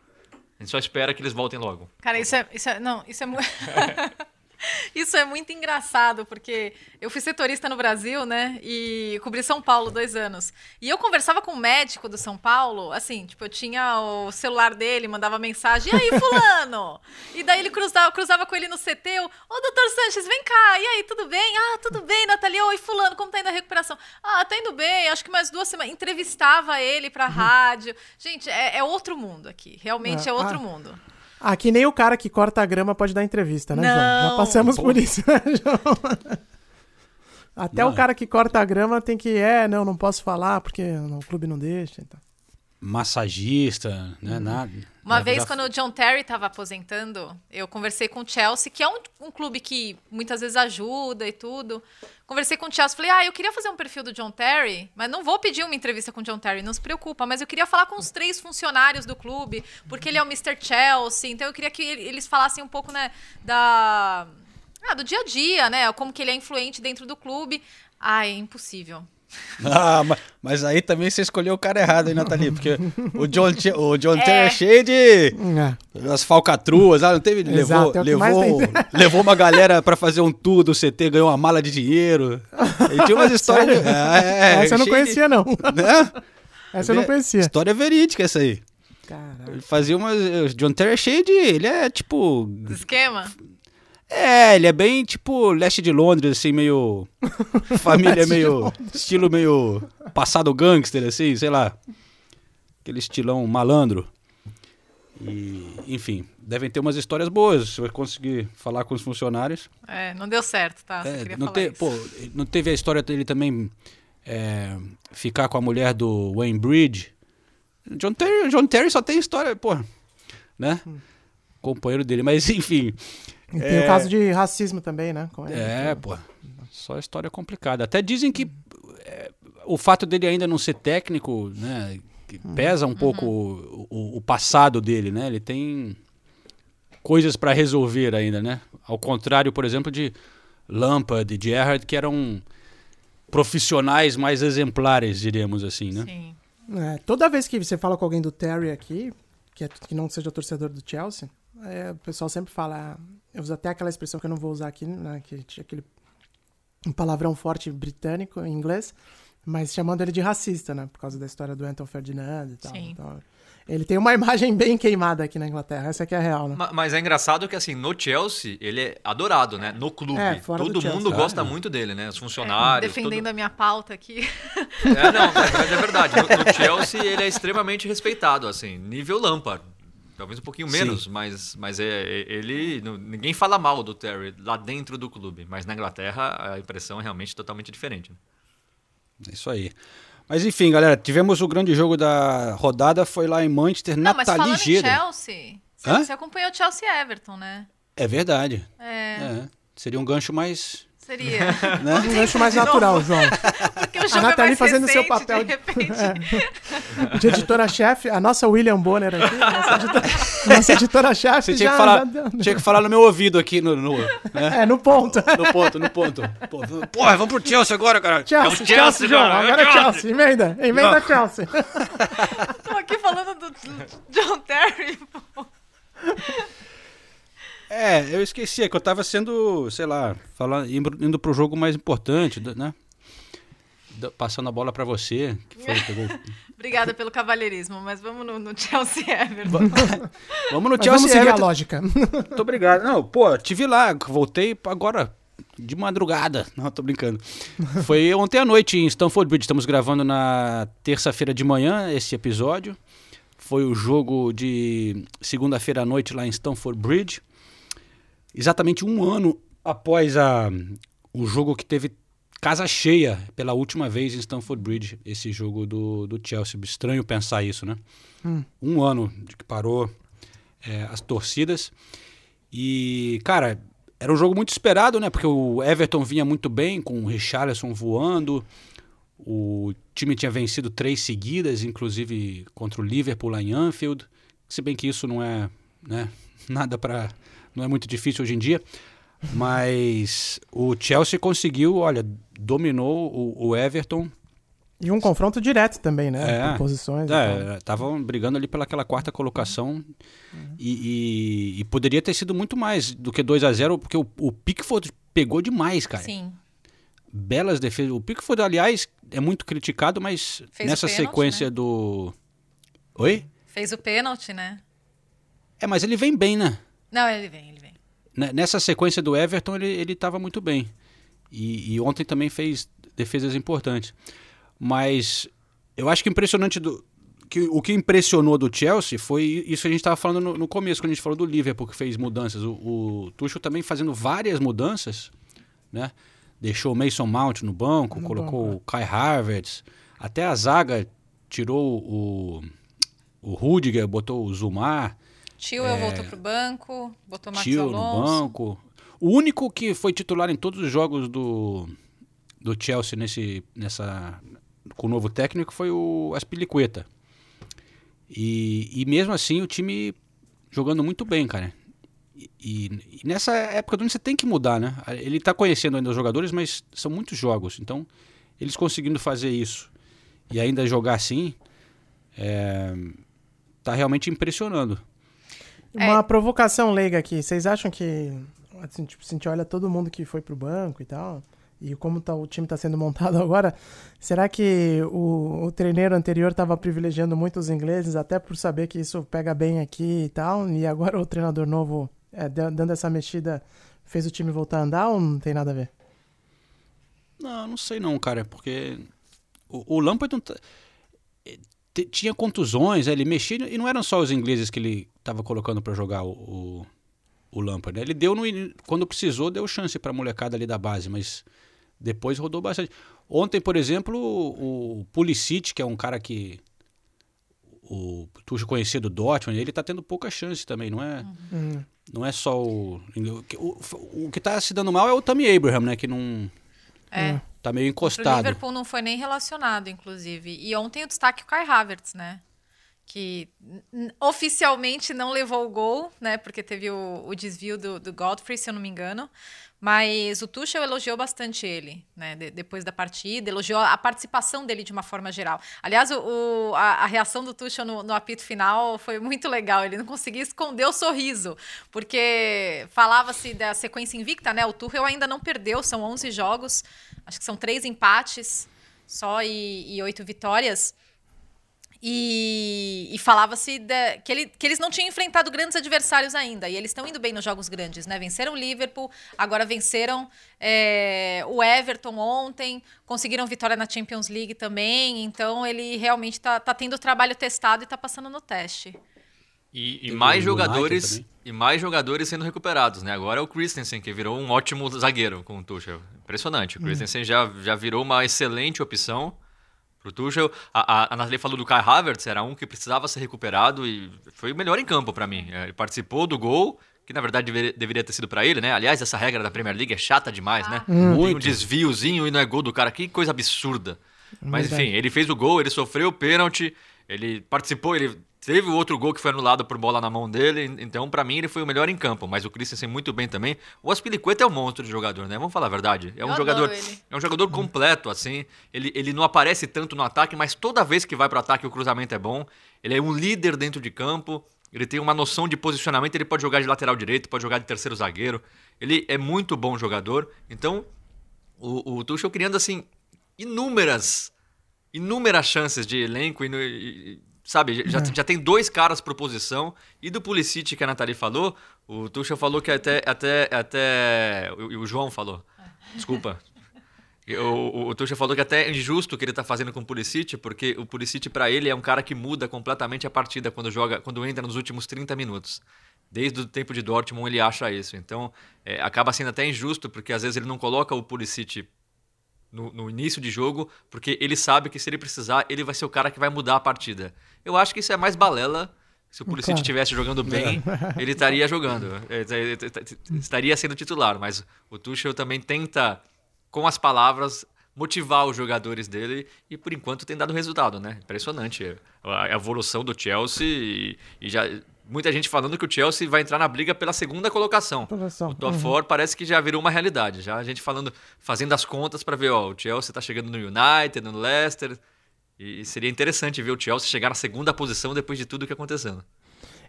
a gente só espera que eles voltem logo. Cara, isso é, isso é, não, isso é muito *laughs* *laughs* Isso é muito engraçado, porque eu fui setorista no Brasil, né? E cobri São Paulo dois anos. E eu conversava com o médico do São Paulo, assim, tipo, eu tinha o celular dele, mandava mensagem, e aí, fulano? *laughs* e daí ele cruzava, cruzava com ele no CT, eu, ô, doutor Sanches, vem cá, e aí, tudo bem? Ah, tudo bem, Natalia, oi, fulano, como tá indo a recuperação? Ah, tá indo bem, acho que mais duas semanas. Entrevistava ele pra rádio. Gente, é, é outro mundo aqui, realmente é, É, outro ah, mundo. Ah, que nem o cara que corta a grama pode dar entrevista, né, João? Já Não. passamos por isso, né, João? *laughs* Até Não. o cara que corta a grama tem que, é, não, não posso falar porque o clube não deixa. Então. Massagista, né? Nada. Uma vez, quando o John Terry estava aposentando, eu conversei com o Chelsea, que é um, um clube que muitas vezes ajuda e tudo. Conversei com o Chelsea, falei, ah, eu queria fazer um perfil do John Terry, mas não vou pedir uma entrevista com o John Terry, não se preocupa, mas eu queria falar com os três funcionários do clube, porque ele é o Mr. Chelsea, então eu queria que ele- eles falassem um pouco, né, da... Ah, do dia a dia, né, como que ele é influente dentro do clube. Ah, é impossível. *laughs* Ah, ma- mas aí também você escolheu o cara errado, hein, Nathalie? Porque o John, o John É. Terry é cheio de. É. As falcatruas, ah, não teve? Exato, levou, é que mais levou, levou uma galera pra fazer um tour do CT, ganhou uma mala de dinheiro. Ele tinha umas *laughs* histórias. de- É, Essa eu não cheio de- conhecia, não. né? Essa eu não conhecia. História verídica essa aí. Caralho. Ele fazia umas. O John Terry é cheio de. Ele é tipo. Esquema? É, ele é bem tipo leste de Londres, assim, meio. *laughs* Família meio. Estilo meio. Passado gangster, assim, sei lá. Aquele estilão malandro. E, enfim, devem ter umas histórias boas. Se eu conseguir falar com os funcionários. É, não deu certo, tá? É, queria não, falar te- isso. pô, não teve a história dele também é, ficar com a mulher do Wayne Bridge? John Terry, John Terry só tem história, pô, né? Companheiro dele, mas *laughs* enfim. E tem É. o caso de racismo também, né? com ele. É, pô. Só história complicada. Até dizem que é, o fato dele ainda não ser técnico, né? que Pesa um pouco o, o- o passado dele, né? Ele tem coisas para resolver ainda, né? Ao contrário, por exemplo, de Lampard e Gerrard, que eram profissionais mais exemplares, diríamos assim, né? Sim. É, toda vez que você fala com alguém do Terry aqui, que, é- que não seja torcedor do Chelsea, é, o pessoal sempre fala. Eu uso até aquela expressão que eu não vou usar aqui, né, que tinha aquele um palavrão forte britânico em inglês, mas chamando ele de racista, né? Por causa da história do Anton Ferdinand e tal. Sim. Então, ele tem uma *laughs* imagem bem queimada aqui na Inglaterra, essa que é a real, né? Ma- Mas é engraçado que, assim, no Chelsea, ele é adorado, né? No clube. É, fora do Todo Chelsea. mundo Ah, gosta é. muito dele, né? Os É, funcionários. defendendo todo- a minha pauta aqui. É, não, mas, mas é verdade. No, no Chelsea, ele é extremamente respeitado, assim. Nível Lampard. Talvez um pouquinho Sim. menos, mas, mas é, é- ele. ninguém fala mal do Terry lá dentro do clube. Mas na Inglaterra, a impressão é realmente totalmente diferente. né? É Isso aí. Mas enfim, galera, tivemos o grande jogo da rodada, foi lá em Manchester, Não, mas Nathalie falando em Geda. Chelsea, você, você acompanhou o Chelsea Everton, né? É verdade. É, É. Seria um gancho mais. Seria. *laughs* Né? Um gancho mais natural, João. Porque o jogo Nathalie é mais fazendo seu papel de de- repente. De editora-chefe, a nossa William Bonner aqui, nossa editora- *laughs* nossa editora-chefe. Você tinha que, já- falar, já deu- tinha que falar no meu ouvido aqui, no, no, né? É, no ponto. *laughs* no ponto, no ponto. Porra, vamos pro Chelsea agora, cara. Chelsea, É Chelsea, Chelsea, João. cara, é Agora é Chelsea. Chelsea. Emenda, emenda Chelsea. Tô aqui falando do John Terry. pô. É, eu esqueci, é que eu tava sendo, sei lá, falando, indo, pro jogo mais importante, né? Passando a bola pra você, que foi, *laughs* pegou... Obrigada pelo cavalheirismo, mas vamos no, no Chelsea *laughs* Everton. *laughs* Vamos no Mas Chelsea vamos seguir a Everton. lógica. Muito obrigado. Não, pô, tive lá, voltei agora de madrugada. Não, tô brincando. Foi ontem à noite em Stamford Bridge. Estamos gravando na terça-feira de manhã esse episódio. Foi o jogo de segunda-feira à noite lá em Stamford Bridge. Exatamente um ano após a, o jogo que teve casa cheia pela última vez em Stamford Bridge. Esse jogo do, do Chelsea. Estranho pensar isso, né? Um ano de que parou é, as torcidas. E, cara, era um jogo muito esperado, né? Porque o Everton vinha muito bem, com o Richarlison voando. O time tinha vencido três seguidas, inclusive contra o Liverpool lá em Anfield. Se bem que isso não é né, *laughs* nada para. Não é muito difícil hoje em dia. Mas o Chelsea conseguiu, olha, dominou o, o Everton. E um confronto direto também, né? É. Por posições. É, estavam brigando ali pelaquela quarta colocação e, e- e poderia ter sido muito mais do que 2 a 0 porque o, o Pickford pegou demais, cara. Sim. Belas defesas. O Pickford, aliás, é muito criticado, mas Fez nessa pênalti, sequência né? do. Oi? Fez o pênalti, né? É, mas ele vem bem, né? Não, ele vem, ele vem. Né, Nessa sequência do Everton, ele, ele tava muito bem. E, e ontem também fez defesas importantes. Mas eu acho que impressionante do. Que, o que impressionou do Chelsea foi isso que a gente estava falando no, no começo, quando a gente falou do Liverpool, que fez mudanças. O, o Tuchel também fazendo várias mudanças, né? Deixou o Mason Mount no banco, No colocou banco, o Kai Havertz, até a zaga tirou o, o Rudiger, botou o Zumar. Tio eu voltou pro banco, botou Marcos Tio no banco. O único que foi titular em todos os jogos do, do Chelsea nesse, nessa, com o novo técnico foi o Aspilicueta. E, e mesmo assim o time jogando muito bem, cara. E, e- e nessa época do ano você tem que mudar, né? Ele tá conhecendo ainda os jogadores, mas são muitos jogos. Então, eles conseguindo fazer isso e ainda jogar assim, é, tá realmente impressionando. Uma provocação leiga aqui. Vocês acham que, assim, tipo, se a gente olha todo mundo que foi pro banco e tal, e como tá, o time tá sendo montado *laughs* agora, será que o, o treineiro anterior estava privilegiando muito os ingleses, até por saber que isso pega bem aqui e tal, e agora o treinador novo é, da- dando essa mexida fez o time voltar a andar ou não tem nada a ver? Não, não sei não, cara, porque o, o Lampard não tá- tinha contusões, ele mexia, e não eram só os ingleses que ele estava colocando para jogar o, o, o Lampard, né? Ele deu, no, quando precisou, deu chance para a molecada ali da base, mas depois rodou bastante. Ontem, por exemplo, o, o Pulisic, que é um cara que o Tuchel conhecia do Dortmund, ele tá tendo pouca chance também, não é? Hum. Não é só o, o. O que tá se dando mal é o Tammy Abraham, né? Que não. É. Tá meio O encostado. Liverpool não foi nem relacionado, inclusive. E ontem o destaque é o Kai Havertz, né? Que oficialmente não levou o gol, né? Porque teve o, o desvio do, do Godfrey, se eu não me engano. Mas o Tuchel elogiou bastante ele, né? de- depois da partida, elogiou a participação dele de uma forma geral. Aliás, o, o- a, a reação do Tuchel no, no apito final foi muito legal. Ele não conseguia esconder o sorriso, porque falava-se da sequência invicta, né? O Tuchel ainda não perdeu, são 11 jogos, acho que são três empates só e, e oito vitórias. E, e falava-se que, ele- que eles não tinham enfrentado grandes adversários ainda. E eles estão indo bem nos jogos grandes, né? Venceram o Liverpool, agora venceram é, o Everton ontem, conseguiram vitória na Champions League também. Então ele realmente está tá tendo o trabalho testado e está passando no teste. E, e mais United jogadores e mais jogadores sendo recuperados, né? Agora é o Christensen que virou um ótimo zagueiro com o Tuchel. Impressionante. O Christensen já, já virou uma excelente opção pro Tuchel. A, a, a Nathalie falou do Kai Havertz, era um que precisava ser recuperado e foi o melhor em campo para mim. É, Ele participou do gol, que na verdade deveria, deveria ter sido para ele, né? Aliás, essa regra da Premier League é chata demais, né? Tem um desviozinho e não é gol do cara. Que coisa absurda. Mas enfim, ele fez o gol, ele sofreu o pênalti, ele participou, ele teve o outro gol que foi anulado por bola na mão dele, então pra mim ele foi o melhor em campo, mas o Christensen muito bem também. O Aspilicueta é um monstro de jogador, né? Vamos falar a verdade. É um Eu jogador, é um jogador completo assim. Ele, ele não aparece tanto no ataque, mas toda vez que vai pro ataque o cruzamento é bom. Ele é um líder dentro de campo. Ele tem uma noção de posicionamento, ele pode jogar de lateral direito, pode jogar de terceiro zagueiro. Ele é muito bom jogador. Então, o, o Tuchel criando assim inúmeras inúmeras chances de elenco e- e- sabe já, já tem dois caras por posição e do Pulisic que a Nathalie falou o Tuchel falou que até até até o, o João falou desculpa *laughs* o, o, o Tuchel falou que até é injusto o que ele tá fazendo com o Pulisic, porque o Pulisic para ele é um cara que muda completamente a partida quando joga, quando entra nos últimos 30 minutos. Desde o tempo de Dortmund ele acha isso. Então, é, acaba sendo até injusto, porque às vezes ele não coloca o Pulisic no, no início de jogo, porque ele sabe que se ele precisar, ele vai ser o cara que vai mudar a partida. Eu acho que isso é mais balela. Se o Pulisic Claro. estivesse jogando bem, ele estaria jogando. É, é, é, Estaria sendo titular, mas o Tuchel também tenta, com as palavras, motivar os jogadores dele e por enquanto tem dado resultado, né? Impressionante a evolução do Chelsea e, e já muita gente falando que o Chelsea vai entrar na briga pela segunda colocação. Colocação, O top uhum. 4 parece que já virou uma realidade. Já a gente falando, fazendo as contas para ver, ó, o Chelsea tá chegando no United, no Leicester. E seria interessante ver o Chelsea chegar na segunda posição depois de tudo que acontecendo.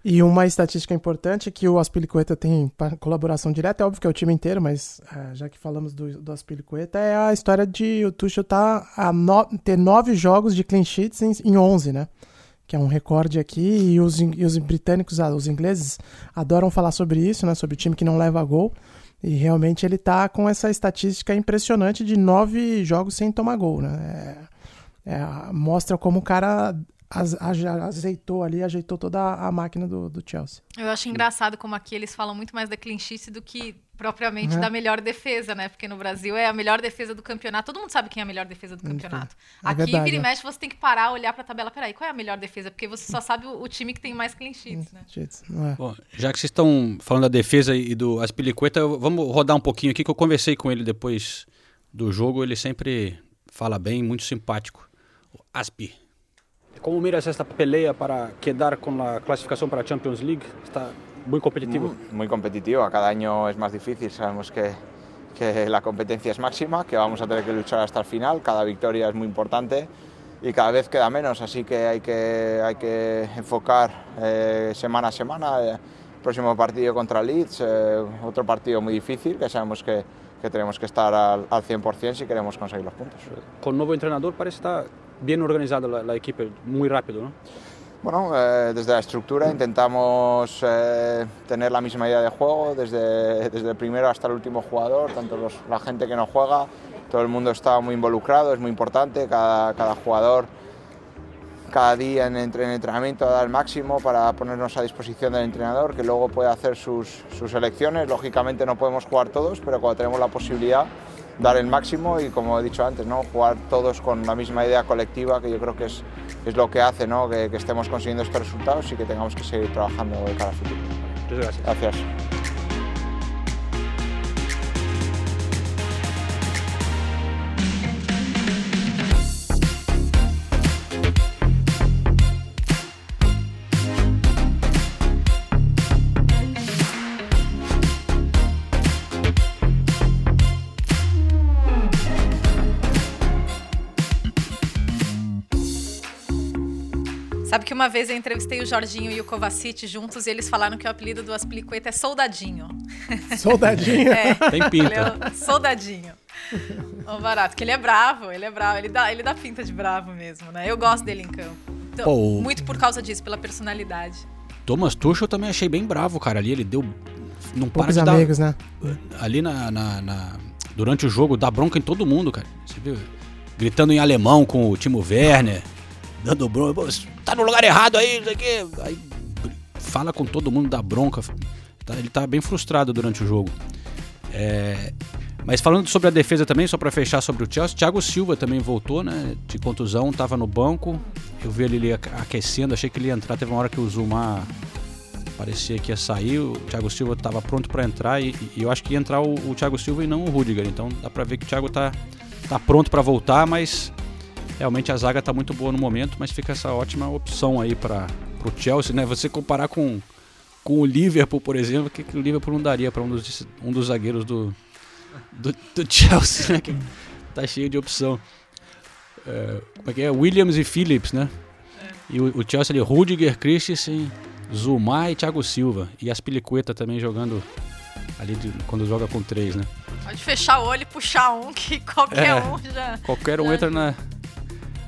E uma estatística importante é que o Aspilicueta tem colaboração direta, é óbvio que é o time inteiro, mas é, já que falamos do, do Aspilicueta, é a história de o Tuchel tá a no- ter nove jogos de clean sheets em, em 11, né? Que é um recorde aqui, e os, e os britânicos, ah, os ingleses, adoram falar sobre isso, né? Sobre o time que não leva gol. E realmente ele tá com essa estatística impressionante de nove jogos sem tomar gol, né? É- é, mostra como o cara azeitou ali, ajeitou toda a máquina do, do Chelsea. Eu acho engraçado como aqui eles falam muito mais da sheet do que propriamente É. da melhor defesa, né? Porque no Brasil é a melhor defesa do campeonato. Todo mundo sabe quem é a melhor defesa do campeonato. é aqui, verdade, vira e é. mexe, você tem que parar, olhar pra tabela. Peraí, qual é a melhor defesa? Porque você só sabe o, o time que tem mais clean sheets, né? Cheats, não é? Bom, já que vocês estão falando da defesa e do Aspilicueta, vamos rodar um pouquinho aqui que eu conversei com ele depois do jogo. Ele sempre fala bem, muito simpático. Aspi. ¿Cómo miras esta pelea para quedar con la clasificación para Champions League? Está muy competitivo. Muy competitiva, cada año es más difícil, sabemos que, que la competencia es máxima, que vamos a tener que luchar hasta el final, cada victoria es muy importante y cada vez queda menos, así que hay que, hay que enfocar eh, semana a semana. eh, próximo partido contra Leeds, eh, otro partido muy difícil, que sabemos que, que tenemos que estar al, al 100% si queremos conseguir los puntos. Con nuevo entrenador parece estar bien organizada la, la equipe, muy rápido, ¿no? Bueno, eh, desde la estructura intentamos eh, tener la misma idea de juego, desde, desde el primero hasta el último jugador, tanto los- la gente que no juega, todo el mundo está muy involucrado, es muy importante, cada, cada jugador cada día en, en entrenamiento da el máximo para ponernos a disposición del entrenador, que luego puede hacer sus, sus elecciones. Lógicamente no podemos jugar todos, pero cuando tenemos la posibilidad, dar el máximo y como he dicho antes, ¿no? jugar todos con la misma idea colectiva, que yo creo que es, es lo que hace ¿no? que, que estemos consiguiendo estos resultados y que tengamos que seguir trabajando de cara al futuro. Muchas gracias. Gracias. Que uma vez eu entrevistei o Jorginho e o Kovacic juntos e eles falaram que o apelido do Aspilicueta é Soldadinho. Soldadinho. *laughs* É. Tem pinta. Ele é Soldadinho. O barato, porque ele é bravo, ele é bravo, ele dá, ele dá pinta de bravo mesmo, né? Eu gosto dele em campo. Então, Pô, Muito por causa disso, pela personalidade. Thomas Tuchel eu também achei bem bravo, cara. Ali ele deu. Não para Poucos de dar. amigos, né? Ali na, na- na- Durante o jogo, dá bronca em todo mundo, cara. Você viu? Gritando em alemão com o Timo Werner. Dando bronca. "Pô, você Tá no lugar errado aí, não sei o quê. Aí fala com todo mundo, dá bronca. Tá- Ele tá bem frustrado durante o jogo. É, Mas falando sobre a defesa também, só pra fechar sobre o Chelsea, Thiago Silva também voltou, né? De contusão, tava no banco. Eu vi ele aquecendo, achei que ele ia entrar. Teve uma hora que o Zuma parecia que ia sair. O Thiago Silva tava pronto pra entrar e, e eu acho que ia entrar o, o Thiago Silva e não o Rudiger. Então dá pra ver que o Thiago tá, tá pronto pra voltar, mas realmente a zaga tá muito boa no momento. Mas fica essa ótima opção aí para pro Chelsea, né? Você comparar com, com o Liverpool, por exemplo, o que, que o Liverpool não daria pra um dos, um dos zagueiros do, do, do *laughs* Chelsea, né? Que tá cheio de opção. É, como é que é? Williams e Phillips, né? E o, o Chelsea ali, Rudiger, Christensen, Zuma e Thiago Silva. E as Pilicueta também jogando ali de- quando joga com três, né? Pode fechar o olho e puxar um, que *laughs* qualquer É. um já. Qualquer um já entra na.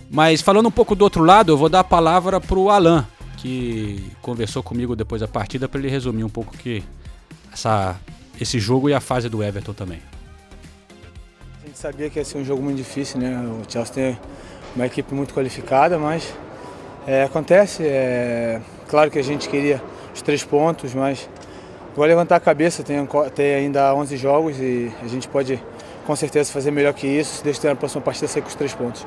Mas falando um pouco do outro lado, eu vou dar a palavra pro Alan, que conversou comigo depois da partida, para ele resumir um pouco que essa, esse jogo e a fase do Everton também. A gente sabia que ia ser um jogo muito difícil, né? O Chelsea tem uma equipe muito qualificada, mas é, acontece. É, claro que a gente queria os três pontos, mas vou levantar a cabeça. Tem, tem ainda 11 jogos e a gente pode com certeza fazer melhor que isso. Se Deus quiser, na próxima partida sair com os três pontos.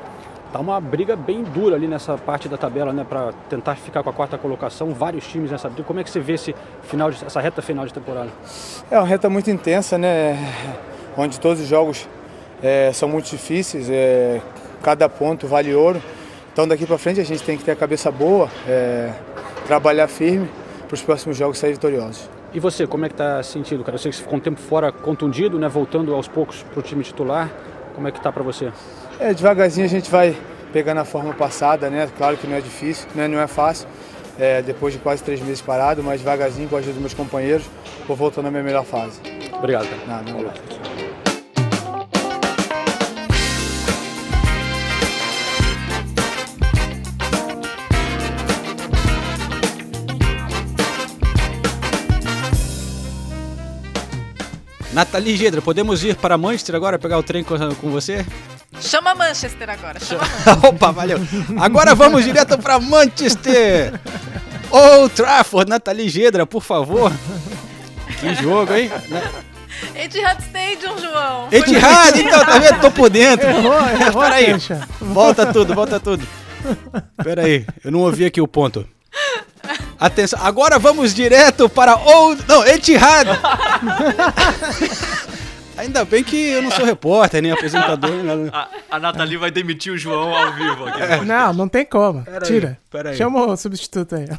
Tá uma briga bem dura ali nessa parte da tabela, né, para tentar ficar com a quarta colocação. Vários times nessa briga. Como é que você vê esse final de- essa reta final de temporada? É uma reta muito intensa, né? Onde todos os jogos é, são muito difíceis, é, cada ponto vale ouro. Então daqui para frente a gente tem que ter a cabeça boa, é, trabalhar firme para os próximos jogos sair vitoriosos. E você, como é que tá sentindo, cara? Eu sei que você ficou um tempo fora contundido, né, voltando aos poucos pro time titular. Como é que tá para você? É, devagarzinho a gente vai pegando a forma passada, né? Claro que não é difícil, né? não é fácil. é, depois de quase três meses parado, mas devagarzinho, com a ajuda dos meus companheiros, vou voltando à minha melhor fase. Obrigado, cara. Nada, um Nathalie Gedra, podemos ir para Manchester agora pegar o trem com, com você? Chama Manchester agora. Chama *laughs* Opa, valeu. Agora vamos direto para Manchester. Old Trafford, Nathalie Gedra, por favor. Que jogo, hein? Etihad Stadium, João. Etihad, então, tá vendo? Tô por dentro. Errou, errou Peraí. Volta tudo, volta tudo. Pera aí, eu não ouvi aqui o ponto. Atenção, agora vamos direto para Old... Não, Etihad. *laughs* Ainda bem que eu não sou repórter, nem apresentador. nem nada. A, a Nathalie vai demitir o João ao vivo aqui. Não, não tem como. Pera aí, Tira. pera aí. Chama o substituto aí. *laughs*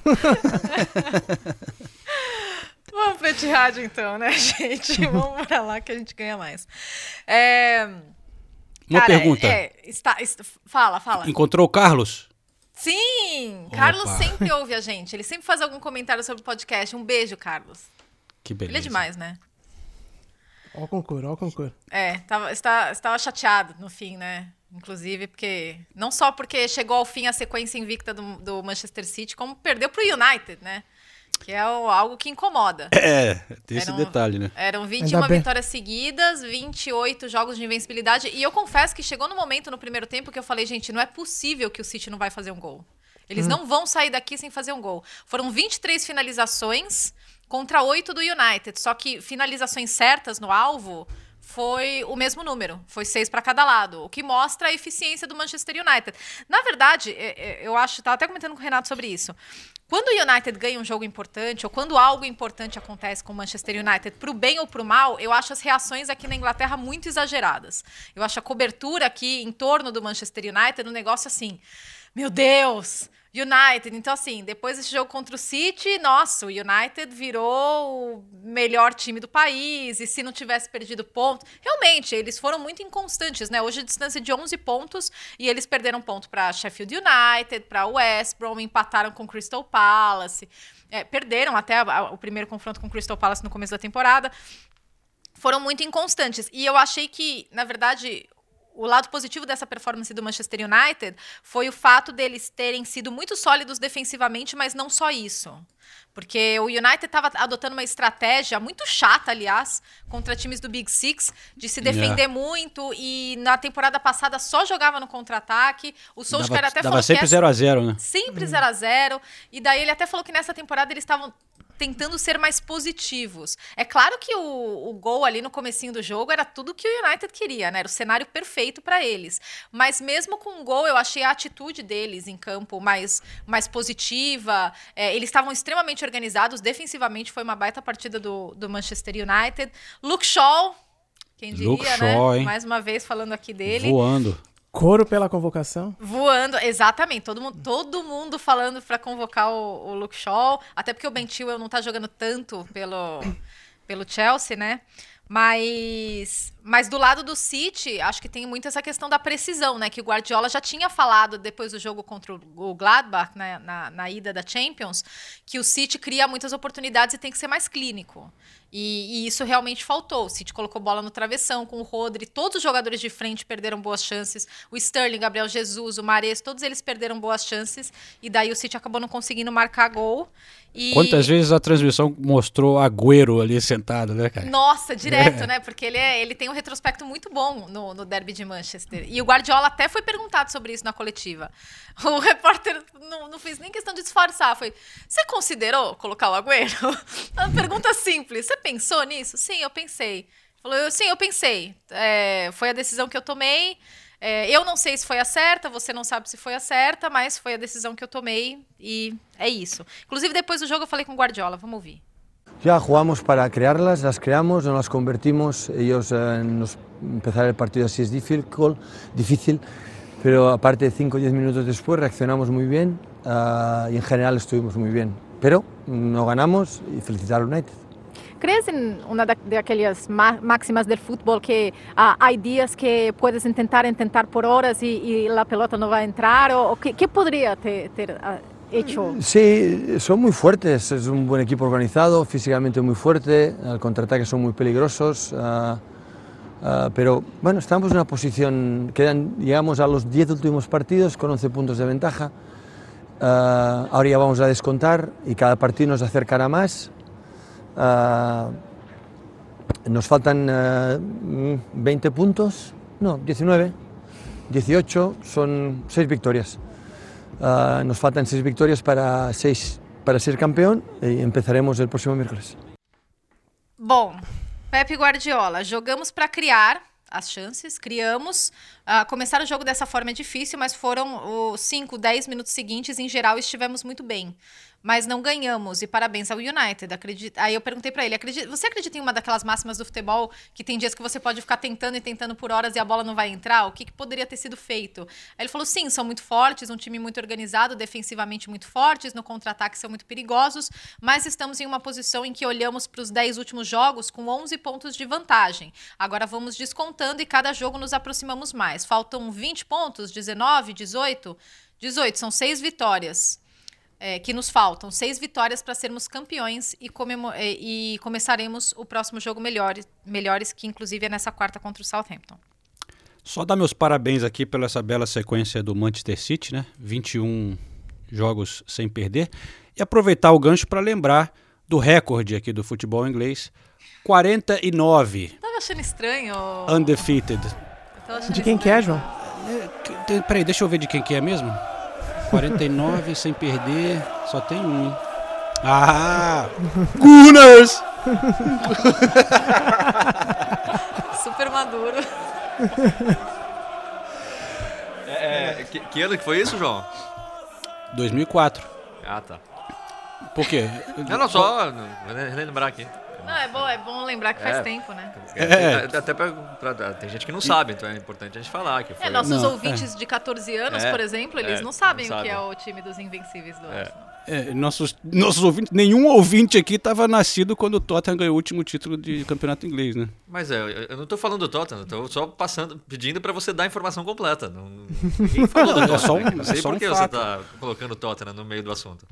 Vamos pro Etihad então, né, *laughs* gente? Vamos pra lá que a gente ganha mais. É... Uma cara, pergunta. é, está, est- fala, fala. Encontrou o Carlos? Sim! Opa. Carlos sempre ouve a gente. Ele sempre faz algum comentário sobre o podcast. Um beijo, Carlos. Que beleza. Ele é demais, né? Ó o concurso, ó o concurso. É, tava, está, estava chateado no fim, né? inclusive, porque não só porque chegou ao fim a sequência invicta do, do Manchester City, como perdeu pro United, né? Que é o- algo que incomoda. É, tem esse Eram- detalhe, né? Eram Ainda 21 bem. vitórias seguidas, 28 jogos de invencibilidade. E eu confesso que chegou no momento no primeiro tempo que eu falei, gente, não é possível que o City não vai fazer um gol. Eles não vão sair daqui sem fazer um gol. Foram 23 finalizações contra 8 do United. Só que finalizações certas no alvo foi o mesmo número. Foi seis para cada lado. O que mostra a eficiência do Manchester United. Na verdade, eu acho, estava até comentando com o Renato sobre isso. Quando o United ganha um jogo importante, ou quando algo importante acontece com o Manchester United, pro bem ou pro mal, eu acho as reações aqui na Inglaterra muito exageradas. Eu acho a cobertura aqui em torno do Manchester United um negócio assim. Meu Deus! United. Então, assim, depois desse jogo contra o City, nossa, o United virou o melhor time do país. E se não tivesse perdido ponto. Realmente, eles foram muito inconstantes, né? Hoje a distância de 11 pontos e eles perderam ponto para Sheffield United, para West Brom, empataram com Crystal Palace. É, perderam até a- a- o primeiro confronto com Crystal Palace no começo da temporada foram muito inconstantes. E eu achei que, na verdade, o lado positivo dessa performance do Manchester United foi o fato deles terem sido muito sólidos defensivamente, mas não só isso. Porque o United estava adotando uma estratégia muito chata, aliás, contra times do Big Six, de se defender muito e na temporada passada só jogava no contra-ataque. O Solskjaer Dava, até dava falou sempre que essa- 0x0, né? Sempre 0 a 0 E daí ele até falou que nessa temporada eles estavam tentando ser mais positivos. É claro que o, o gol ali no comecinho do jogo era tudo que o United queria, né? Era o cenário perfeito para eles. Mas mesmo com o gol, eu achei a atitude deles em campo mais, mais positiva. É, eles estavam extremamente organizados. Defensivamente foi uma baita partida do, do Manchester United. Luke Shaw, quem diria, Luke né? Shaw, hein? Mais uma vez falando aqui dele. Voando. Coro pela convocação. Voando, exatamente. Todo mundo, todo mundo falando pra convocar o, o Luke Shaw. Até porque o Ben Chilwell não tá jogando tanto pelo, pelo Chelsea, né? Mas, mas do lado do City, acho que tem muito essa questão da precisão, né? Que o Guardiola já tinha falado depois do jogo contra o Gladbach, né? na, na ida da Champions, que o City cria muitas oportunidades e tem que ser mais clínico. E, e isso realmente faltou. O City colocou bola no travessão com o Rodri, todos os jogadores de frente perderam boas chances. O Sterling, Gabriel Jesus, o Mares, todos eles perderam boas chances. E daí o City acabou não conseguindo marcar gol. E... Quantas vezes a transmissão mostrou Agüero ali sentado, né, cara? Nossa, direto, né? Porque ele, é- ele tem um retrospecto muito bom no, no derby de Manchester. E o Guardiola até foi perguntado sobre isso na coletiva. *laughs* O repórter não, não fez nem questão de disfarçar. Foi: Você considerou colocar o Agüero? *laughs* Uma pergunta simples. Você pensou nisso? Sim, eu pensei. Falou: Sim, eu pensei. É, foi a decisão que eu tomei. É, eu não sei se foi a certa, você não sabe se foi a certa, mas foi a decisão que eu tomei e é isso. Inclusive, depois do jogo, eu falei com o Guardiola. Vamos ouvir. Ya jugamos para crearlas, las creamos, no las convertimos. Ellos eh, nos empezar el partido así es difícil, difícil, pero aparte 5 o 10 minutos después reaccionamos muy bien ah, y en general estuvimos muy bien. Pero no ganamos y felicitar al United. ¿Crees en una de, de aquellas má- máximas del fútbol que ah, hay días que puedes intentar, intentar por horas y, y la pelota no va a entrar? ¿O, o qué, podría te, ah, hecho? Sí, son muy fuertes, es un buen equipo organizado, físicamente muy fuerte, al contraataque son muy peligrosos, ah, ah, pero bueno, estamos en una posición, quedan, llegamos a los 10 últimos partidos con 11 puntos de ventaja, Ah, ahora ya vamos a descontar y cada partido nos acercará más. Nos faltan ah, mm, 20 puntos, no, 19, 18, son 6 victorias. Ah, nos faltan 6 victorias para, seis, para ser campeón y empezaremos el próximo miércoles. Bom, Pepe Guardiola, jogamos para criar as chances, criamos. Ah, começar o jogo dessa forma é difícil, mas foram os 5, 10 minutos seguintes, em geral, estivemos muito bem. Mas não ganhamos, e parabéns ao United. Acredita... Aí eu perguntei para ele: acredita... você acredita em uma daquelas máximas do futebol que tem dias que você pode ficar tentando e tentando por horas e a bola não vai entrar? O que, que poderia ter sido feito? Aí ele falou: sim, são muito fortes, um time muito organizado, defensivamente muito fortes, no contra-ataque são muito perigosos, mas estamos em uma posição em que olhamos para os 10 últimos jogos com 11 pontos de vantagem. Agora vamos descontando e cada jogo nos aproximamos mais. Faltam 20 pontos, 19, 18? 18, são seis vitórias. É, que nos faltam seis vitórias para sermos campeões e, é, e começaremos o próximo jogo melhor, melhores, que inclusive é nessa quarta contra o Southampton. Só dar meus parabéns aqui pela essa bela sequência do Manchester City, né? 21 jogos sem perder. E aproveitar o gancho para lembrar do recorde aqui do futebol inglês: 49 Tava achando estranho. undefeated. Achando De quem que é, João? Tem- Peraí, deixa eu ver de quem que é mesmo. 49 sem perder, só tem um, hein? Ah! *laughs* Gunners! Super maduro. É, é, que, que ano que foi isso, João? 2004. Ah, tá. Por quê? Não, não, só relembrar aqui. Não, é bom, é bom lembrar que faz É. tempo, né? É, tem- Até pra, pra- tem gente que não sabe, então é importante a gente falar que foi. É, nossos Não, ouvintes de 14 anos, É, por exemplo, eles é, não sabem não o que é o time dos invencíveis do É. Arsenal. É, nossos, nossos ouvintes, nenhum ouvinte aqui estava nascido quando o Tottenham ganhou o último título de campeonato inglês, né? Mas é, eu- não tô falando do Tottenham, tô só passando, pedindo pra você dar a informação completa. Não, *laughs* ninguém falou do É Tottenham. só um- né? Não sei é só por um que você fato. tá colocando o Tottenham no meio do assunto.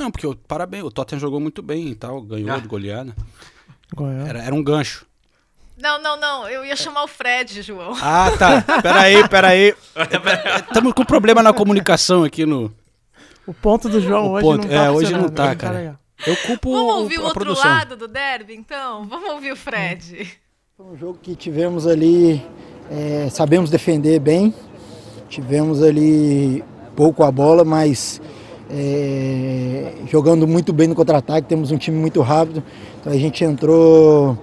Não, porque o, parabéns, o Tottenham jogou muito bem e tal, ganhou Ah. de goleada. Era, era um gancho. Não, não, não. Eu ia chamar o Fred, João. Ah, tá. *laughs* Peraí, peraí. *laughs* Estamos com problema na comunicação aqui no. O ponto do João O hoje ponto- não tá é, hoje não tá, cara. Eu culpo Vamos o- ouvir o a outro produção. lado do derby, então? Vamos ouvir o Fred. Um jogo que tivemos ali, é, sabemos defender bem, tivemos ali pouco a bola, mas é, jogando muito bem no contra-ataque, temos um time muito rápido, então a gente entrou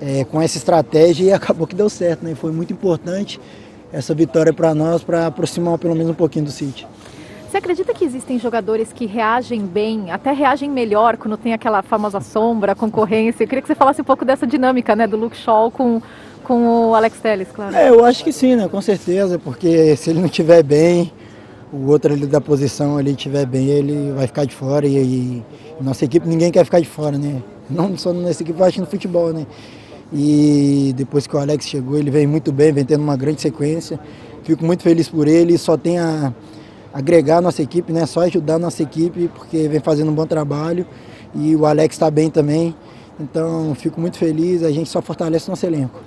é, com essa estratégia e *laughs* acabou que deu certo, né? Foi muito importante essa vitória para nós, para aproximar pelo menos um pouquinho do City. Você acredita que existem jogadores que reagem bem, até reagem melhor quando tem aquela famosa sombra, concorrência? Eu queria que você falasse um pouco dessa dinâmica, né, do Luke Shaw com, com o Alex Telles, claro. É, eu acho que sim, né? Com certeza, porque se ele não estiver bem, o outro ali da posição ali estiver bem, ele vai ficar de fora e, e nossa equipe ninguém quer ficar de fora, né? Não só nessa equipe, acho no futebol, né? E depois que o Alex chegou, ele vem muito bem, vem tendo uma grande sequência. Fico muito feliz por ele só tem a agregar a nossa equipe, né? Só ajudar a nossa equipe, porque vem fazendo um bom trabalho e o Alex está bem também. Então, fico muito feliz, a gente só fortalece o nosso elenco.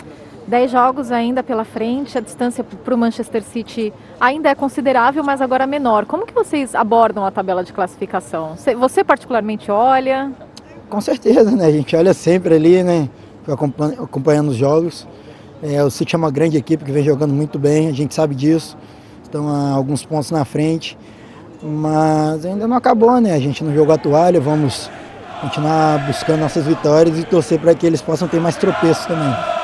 Dez jogos ainda pela frente, a distância para o Manchester City ainda é considerável, mas agora menor. Como que vocês abordam a tabela de classificação? Você- particularmente olha? Com certeza, né? A gente olha sempre ali, né? Acompanhando os jogos. É, o City é uma grande equipe que vem jogando muito bem, a gente sabe disso. Estão alguns pontos na frente. Mas ainda não acabou, né? A gente não jogou a toalha, vamos continuar buscando nossas vitórias e torcer para que eles possam ter mais tropeços também.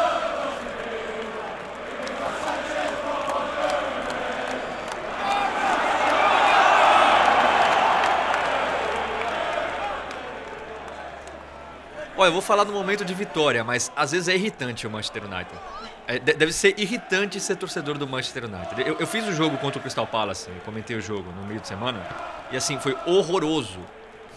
Olha, eu vou falar do momento de vitória, mas às vezes é irritante o Manchester United. É, de- deve ser irritante ser torcedor do Manchester United. Eu, eu fiz o jogo contra o Crystal Palace, eu comentei o jogo no meio de semana, e assim, foi horroroso.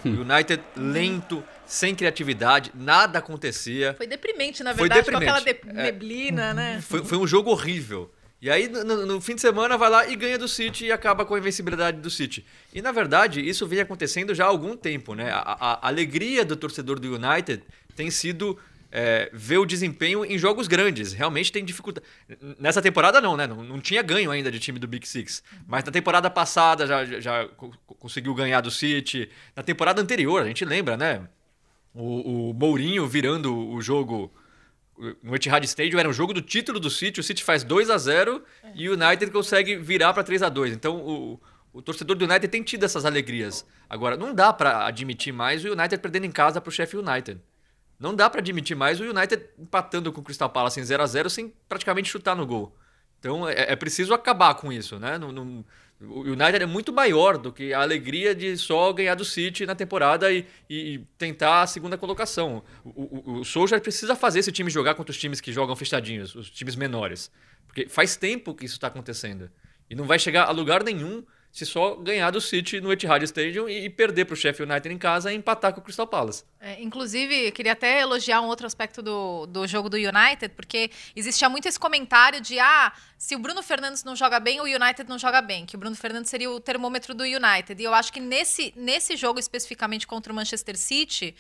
O United lento, sem criatividade, nada acontecia. Foi deprimente, na Foi verdade, com aquela deprimente. É. neblina, né? Foi, foi um jogo horrível. E aí, no, no- fim de semana, vai lá e ganha do City e acaba com a invencibilidade do City. E, na verdade, isso vem acontecendo já há algum tempo, né? A, a- alegria do torcedor do United tem sido é, ver o desempenho em jogos grandes. Realmente tem dificuldade. Nessa temporada, não, né? Não, não tinha ganho ainda de time do Big Six. Mas na temporada passada já, já- já co- conseguiu ganhar do City. Na temporada anterior, a gente lembra, né? O, o Mourinho virando o jogo no Etihad Stadium era um jogo do título do City, o City faz 2 a 0 e o United consegue virar para 3 a 2. Então o, o torcedor do United tem tido essas alegrias. Agora não dá para admitir mais o United perdendo em casa para o United. Não dá para admitir mais o United empatando com o Crystal Palace em 0 a 0 sem praticamente chutar no gol. Então é, é preciso acabar com isso, né? Não- não- o United é muito maior do que a alegria de só ganhar do City na temporada e, e tentar a segunda colocação. O, o, o Solskjaer precisa fazer esse time jogar contra os times que jogam fechadinhos, os times menores. Porque faz tempo que isso está acontecendo. E não vai chegar a lugar nenhum se só ganhar do City no Etihad Stadium e, e perder para o Sheffield United em casa e empatar com o Crystal Palace. É, inclusive, queria até elogiar um outro aspecto do, do jogo do United, porque existia muito esse comentário de ah, se o Bruno Fernandes não joga bem, o United não joga bem, que o Bruno Fernandes seria o termômetro do United. E eu acho que nesse, nesse jogo especificamente contra o Manchester City,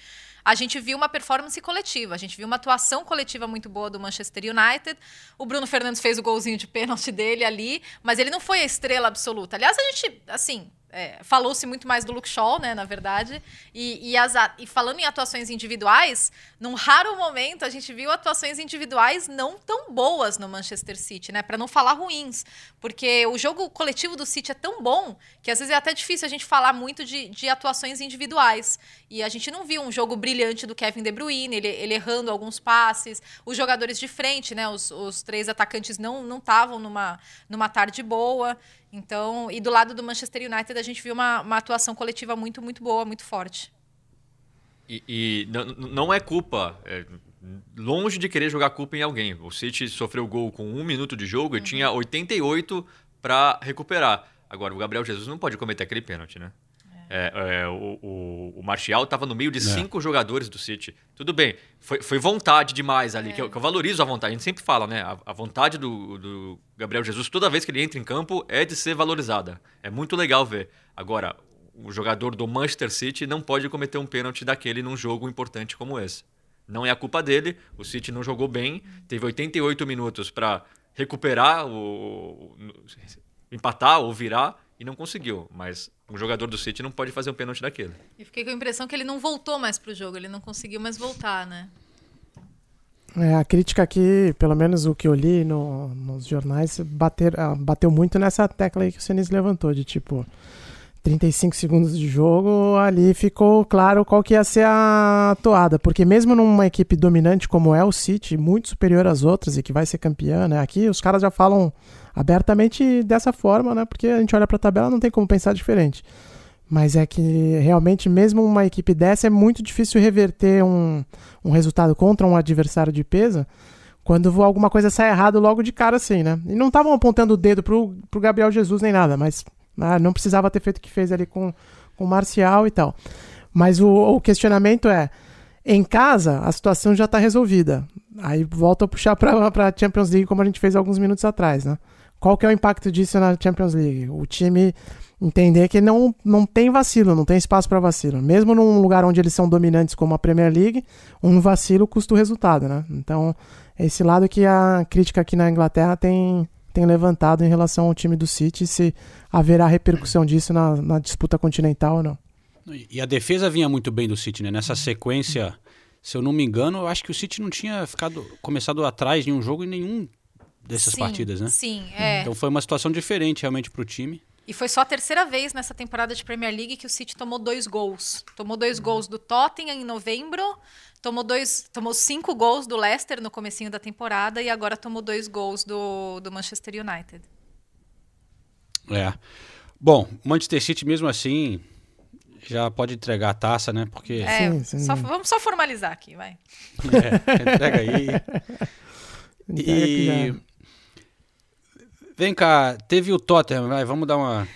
a gente viu uma performance coletiva, a gente viu uma atuação coletiva muito boa do Manchester United. O Bruno Fernandes fez o golzinho de pênalti dele ali, mas ele não foi a estrela absoluta. Aliás, a gente, assim, é, falou-se muito mais do Luke Shaw, né, na verdade. E, e, as, e, falando em atuações individuais, num raro momento a gente viu atuações individuais não tão boas no Manchester City, né? Para não falar ruins. Porque o jogo coletivo do City é tão bom que às vezes é até difícil a gente falar muito de, de atuações individuais. E a gente não viu um jogo brilhante do Kevin De Bruyne, ele, ele errando alguns passes. Os jogadores de frente, né? Os, os três atacantes não estavam numa, numa tarde boa. Então, e do lado do Manchester United a gente viu uma, uma atuação coletiva muito, muito boa, muito forte. E, e não é culpa, é, longe de querer jogar culpa em alguém. O City sofreu gol com um minuto de jogo uhum. e tinha 88 para recuperar. Agora, o Gabriel Jesus não pode cometer aquele pênalti, né? É, é, o, o, o, Martial estava no meio de é. cinco jogadores do City. Tudo bem, foi, foi vontade demais ali, que eu, que, eu, valorizo a vontade. A gente sempre fala, né? A, a, vontade do, do Gabriel Jesus, toda vez que ele entra em campo, é de ser valorizada. É muito legal ver. Agora, o jogador do Manchester City não pode cometer um pênalti daquele num jogo importante como esse. Não é a culpa dele, o City não jogou bem, teve 88 minutos para recuperar, o, empatar ou virar e não conseguiu. Mas um jogador do City não pode fazer um pênalti daquele. E fiquei com a impressão que ele não voltou mais pro jogo, ele não conseguiu mais voltar, né? É, a crítica aqui, pelo menos o que eu li no, nos jornais, bater, ah, bateu muito nessa tecla aí que o Senis levantou, de tipo, 35 segundos de jogo, ali ficou claro qual que ia ser a toada, porque mesmo numa equipe dominante como é o City, muito superior às outras e que vai ser campeã, né? Aqui os caras já falam abertamente dessa forma, né? Porque a gente olha para a tabela não tem como pensar diferente. Mas é que realmente, mesmo uma equipe dessa, é muito difícil reverter um, um resultado contra um adversário de peso quando alguma coisa sai errado logo de cara, assim, né? E não estavam apontando o dedo pro, pro Gabriel Jesus nem nada, mas ah, não precisava ter feito o que fez ali com, com o Marcial e tal. Mas o, o questionamento é: em casa, a situação já está resolvida. Aí volta a puxar para a Champions League, como a gente fez alguns minutos atrás, né? Qual que é o impacto disso na Champions League? O time entender que não, não tem vacilo, não tem espaço para vacilo. Mesmo num lugar onde eles são dominantes como a Premier League, um vacilo custa o resultado, né? Então, é esse lado que a crítica aqui na Inglaterra tem, tem levantado em relação ao time do City, se haverá repercussão disso na, na disputa continental ou não. E a defesa vinha muito bem do City, né? Nessa sequência, se eu não me engano, eu acho que o City não tinha ficado começado atrás em um jogo em nenhum dessas sim, partidas, né? Sim, é. Então foi uma situação diferente realmente para o time. E foi só a terceira vez nessa temporada de Premier League que o City tomou dois gols. Tomou dois gols do Tottenham em novembro, tomou dois, tomou cinco gols do Leicester no comecinho da temporada e agora tomou dois gols do, do Manchester United. É. Bom, Manchester City mesmo assim já pode entregar a taça, né? Porque é, sim, sim. Só, vamos só formalizar aqui, vai. É, entrega aí. *laughs* e Vem cá, teve o Tottenham, vai, vamos dar uma.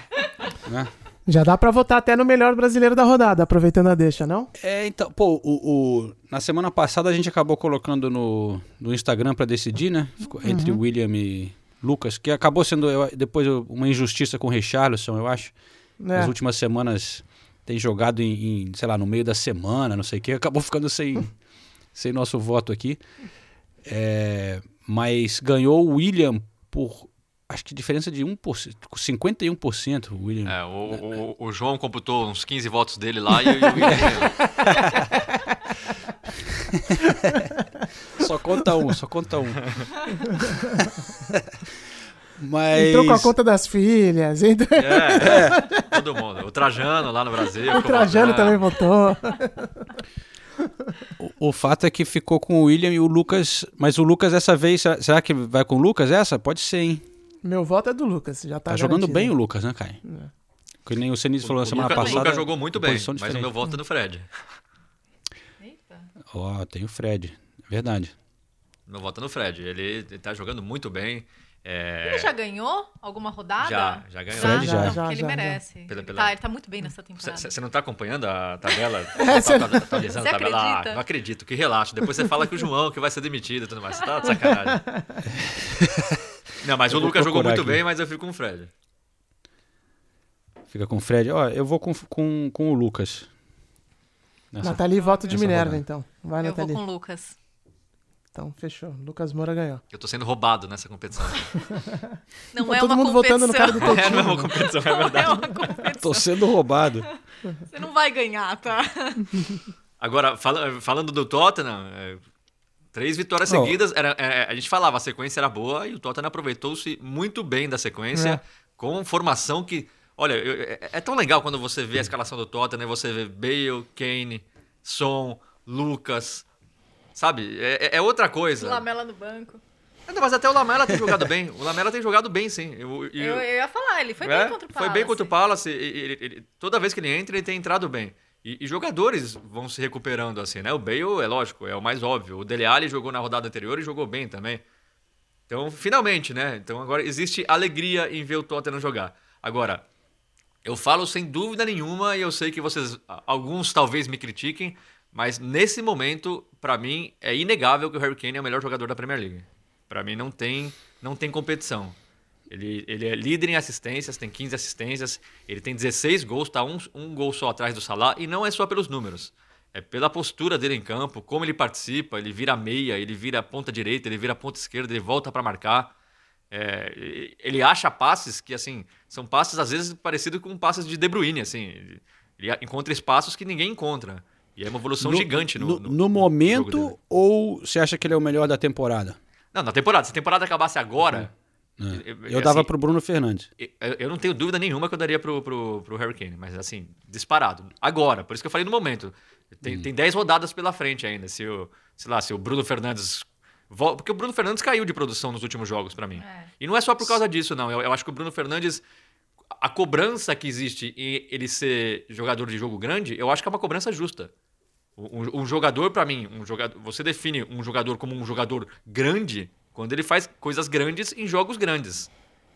*laughs* né? Já dá para votar até no melhor brasileiro da rodada, aproveitando a deixa, não? É, então, pô, o, o na semana passada a gente acabou colocando no, no Instagram para decidir, né? Ficou uhum. Entre William e Lucas, que acabou sendo eu, depois uma injustiça com o Richarlison, eu acho. É. Nas últimas semanas tem jogado em, em, sei lá, no meio da semana, não sei o que, acabou ficando sem, *laughs* sem nosso voto aqui. É, mas ganhou o William por acho que diferença de 1%, 51% o William. É, o, o, o, João computou uns 15 votos dele lá e, o William. *laughs* só conta um, só conta um. *laughs* Mas... Entrou com a conta das filhas. Entrou... É, é, todo mundo. O Trajano lá no Brasil. O Trajano também votou. O, o, fato é que ficou com o William e o Lucas. Mas o Lucas dessa vez, será que vai com o Lucas essa? Pode ser, hein? Meu voto é do Lucas, já tá. Tá jogando bem o Lucas, né, Caio? É. Que nem o Senise falou na semana Luca, passada. O Lucas jogou muito bem, mas o meu voto é do Fred. Ó, oh, tem o Fred. Verdade. Meu voto é no Fred. Ele, ele tá jogando muito bem. É, Ele já ganhou alguma rodada? Já, já ganhou. Fred já. Não, Já, porque ele já, merece. Pela- Ele pela- Tá, ele tá muito bem nessa temporada. Você não tá acompanhando a tabela? *laughs* É, Tá- tá- tá atualizando a Você tabela? Ah, acredita? não acredito, que relaxa. Depois você fala que o João que vai ser demitido e tudo mais. Você tá de sacanagem. *laughs* Não, mas Eu o vou Lucas jogou muito aqui. bem, mas eu fico com o Fred. Fica com o Fred. Ó, eu vou com, com, com o Lucas. Nessa- Nathalie, voto de Minerva, rodada. então. Vai, Eu vou Nathalie. com o Lucas. Então, fechou. Lucas Moura ganhou. Eu tô sendo roubado nessa competição. Não Pô, é todo uma mundo votando no cara do teu É, não é uma competição, é Não é verdade. uma competição. Tô sendo roubado. Você não vai ganhar, tá? Agora, fala- falando do Tottenham, é, três vitórias Oh. seguidas. Era, é, a gente falava, a sequência era boa e o Tottenham aproveitou-se muito bem da sequência, É. com formação que. Olha, eu- é, é tão legal quando você vê a escalação do Tottenham, você vê Bale, Kane, Son, Lucas. Sabe? É, é- é outra coisa. Lamela no banco. Não, mas até o Lamela tem jogado bem. O Lamela tem jogado bem, sim. Eu, e- Eu, eu ia falar, ele foi é, bem contra o Palace. Foi bem contra o Palace. e- e- ele- ele- toda vez que ele entra, ele tem entrado bem. E, e jogadores vão se recuperando assim, né? O Bale, é lógico, é o mais óbvio. O Dele Alli jogou na rodada anterior e jogou bem também. Então, finalmente, né? Então agora existe alegria em ver o Tottenham jogar. Agora, eu falo sem dúvida nenhuma, e eu sei que vocês, alguns talvez me critiquem, mas nesse momento, pra mim, é inegável que o Harry Kane é o melhor jogador da Premier League. Pra mim não tem, não tem competição. Ele, ele é líder em assistências, tem 15 assistências, ele tem 16 gols, tá um, um gol só atrás do Salah, e não é só pelos números. É pela postura dele em campo, como ele participa, ele vira meia, ele vira ponta direita, ele vira ponta esquerda, ele volta pra marcar. É, ele acha passes que, assim, são passes às vezes parecidos com passes de De Bruyne, assim. Ele, ele encontra espaços que ninguém encontra. E é uma evolução gigante no, no, no- no momento ou você acha que ele é o melhor da temporada? Não, na temporada. Se a temporada acabasse agora. Eu dava pro Bruno Fernandes. Eu, eu não tenho dúvida nenhuma que eu daria pro, pro, pro Harry Kane, mas assim, disparado. Agora, por isso que eu falei no momento. Tem, tem 10 rodadas pela frente ainda. Se o, sei lá, se o Bruno Fernandes. Porque o Bruno Fernandes caiu de produção nos últimos jogos pra mim. E não é só por causa disso, não. Eu, eu acho que o Bruno Fernandes. A cobrança que existe em ele ser jogador de jogo grande, eu acho que é uma cobrança justa. Um, um jogador, pra mim, um jogador, você define um jogador como um jogador grande quando ele faz coisas grandes em jogos grandes.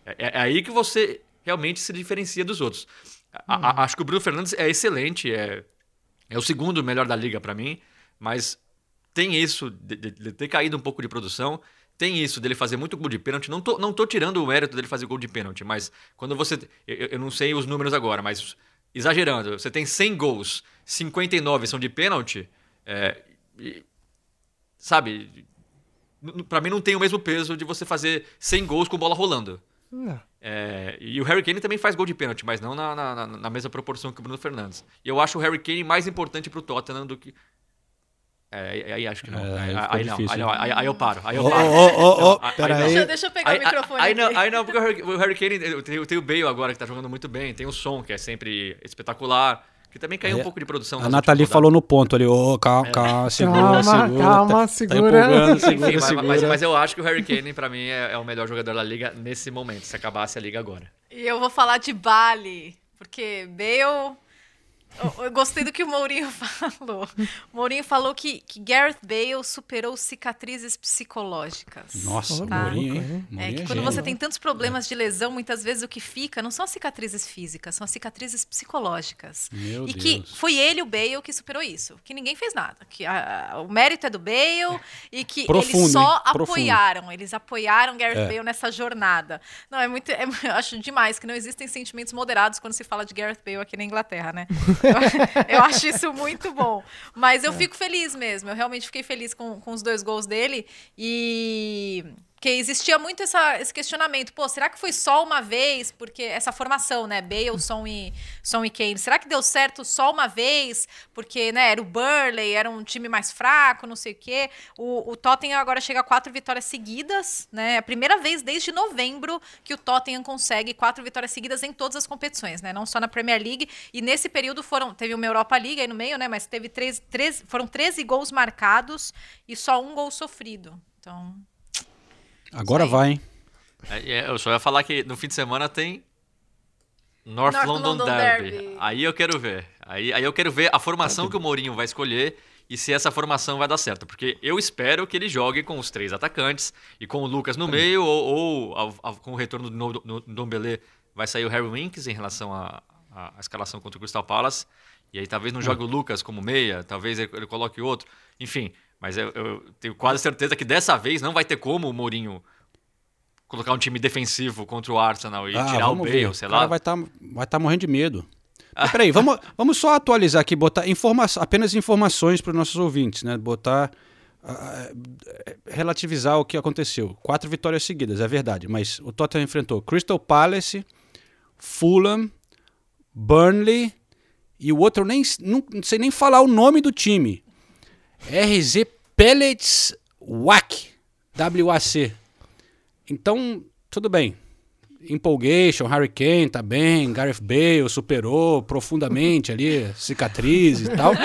É, é aí que você realmente se diferencia dos outros. A- a- acho que o Bruno Fernandes é excelente, é, é o segundo melhor da liga pra mim, mas tem isso de, de- de ter caído um pouco de produção, tem isso dele fazer muito gol de pênalti. Não tô, não tô tirando o mérito dele fazer gol de pênalti, mas quando você. Eu, eu não sei os números agora, mas exagerando, você tem 100 gols, 59 são de pênalti, é, e- sabe? Pra mim não tem o mesmo peso de você fazer 100 gols com bola rolando. Não. É, e o Harry Kane também faz gol de pênalti, mas não na, na, na- mesma proporção que o Bruno Fernandes. E eu acho o Harry Kane mais importante pro Tottenham do que. É, aí- acho que não. É, aí, aí não, difícil, aí, não, aí- aí eu paro. Aí eu paro. ô, Não, aí- pera aí não. aí. Deixa, deixa eu pegar Aí- o microfone aí, aqui. não, aí não, porque o Harry, o Harry Kane eu tenho, tem o Bale agora que tá jogando muito bem, tem o Som, que é sempre espetacular, que também caiu Aí um pouco de produção. A Nathalie falou no ponto ali, ô, calma, calma, segura, Calma, segura. calma, tá, segura. Tá Enfim, segura, mas, segura. mas- mas eu acho que o Harry Kane, pra mim, é, é o melhor jogador da liga nesse momento, se acabasse a liga agora. E eu vou falar de Bali, porque Bale. Eu, eu gostei do que o Mourinho *laughs* falou. O Mourinho falou que, que Gareth Bale superou cicatrizes psicológicas. Nossa, Tá? Mourinho, hein? É Mourinho que é quando gênio. você tem tantos problemas de lesão, muitas vezes o que fica não são as cicatrizes físicas, são as cicatrizes psicológicas. Meu e que Deus. foi ele, o Bale, que superou isso. Que ninguém fez nada. Que a- a- o mérito é do Bale *laughs* e que Profundo, eles só hein? Profundo. apoiaram. Eles apoiaram Gareth É. Bale nessa jornada. Não, é muito. é- *laughs* eu acho demais que não existem sentimentos moderados quando se fala de Gareth Bale aqui na Inglaterra, né? *laughs* Eu, acho isso muito bom. Mas eu fico feliz mesmo. Eu realmente fiquei feliz com, com os dois gols dele. E. Porque existia muito essa- esse questionamento. Pô, será que foi só uma vez? Porque essa formação, né? Bale, Son e, Son e Kane. Será que deu certo só uma vez? Porque, né, era o Burley, era um time mais fraco, não sei o quê. O, o Tottenham agora chega a quatro vitórias seguidas, né? É a primeira vez desde novembro que o Tottenham consegue quatro vitórias seguidas em todas as competições, né? Não só na Premier League. E nesse período foram. Teve uma Europa League aí no meio, né? Mas teve três, três, foram 13 gols marcados e só um gol sofrido. Então. Agora vai, hein? É, é, eu só ia falar que no fim de semana tem North, North London, London Derby. Derby. Aí eu quero ver. Aí, aí eu quero ver a formação que o Mourinho vai escolher e se essa formação vai dar certo. Porque eu espero que ele jogue com os três atacantes e com o Lucas no meio, ou, ou ao- ao- com o retorno do no- Ndombele vai sair o Harry Winks em relação à escalação contra o Crystal Palace. E aí talvez não jogue o Lucas como meia, talvez ele, ele coloque outro. Enfim, mas eu, eu tenho quase certeza que dessa vez não vai ter como o Mourinho colocar um time defensivo contra o Arsenal e Ah, tirar o Bale, ver. sei O lá. vai estar vai tá morrendo de medo. Mas peraí, vamos, vamos só atualizar aqui, botar informa apenas informações para os nossos ouvintes, né? Botar. ah, relativizar o que aconteceu. Quatro vitórias seguidas, é verdade, mas o Tottenham enfrentou Crystal Palace, Fulham, Burnley e o outro eu nem não, não sei nem falar o nome do time. RZ Pellets WAC. WAC. Então, tudo bem. Empolgation, Harry Kane tá bem, Gareth Bale superou profundamente ali, *laughs* cicatrizes e tal. *laughs*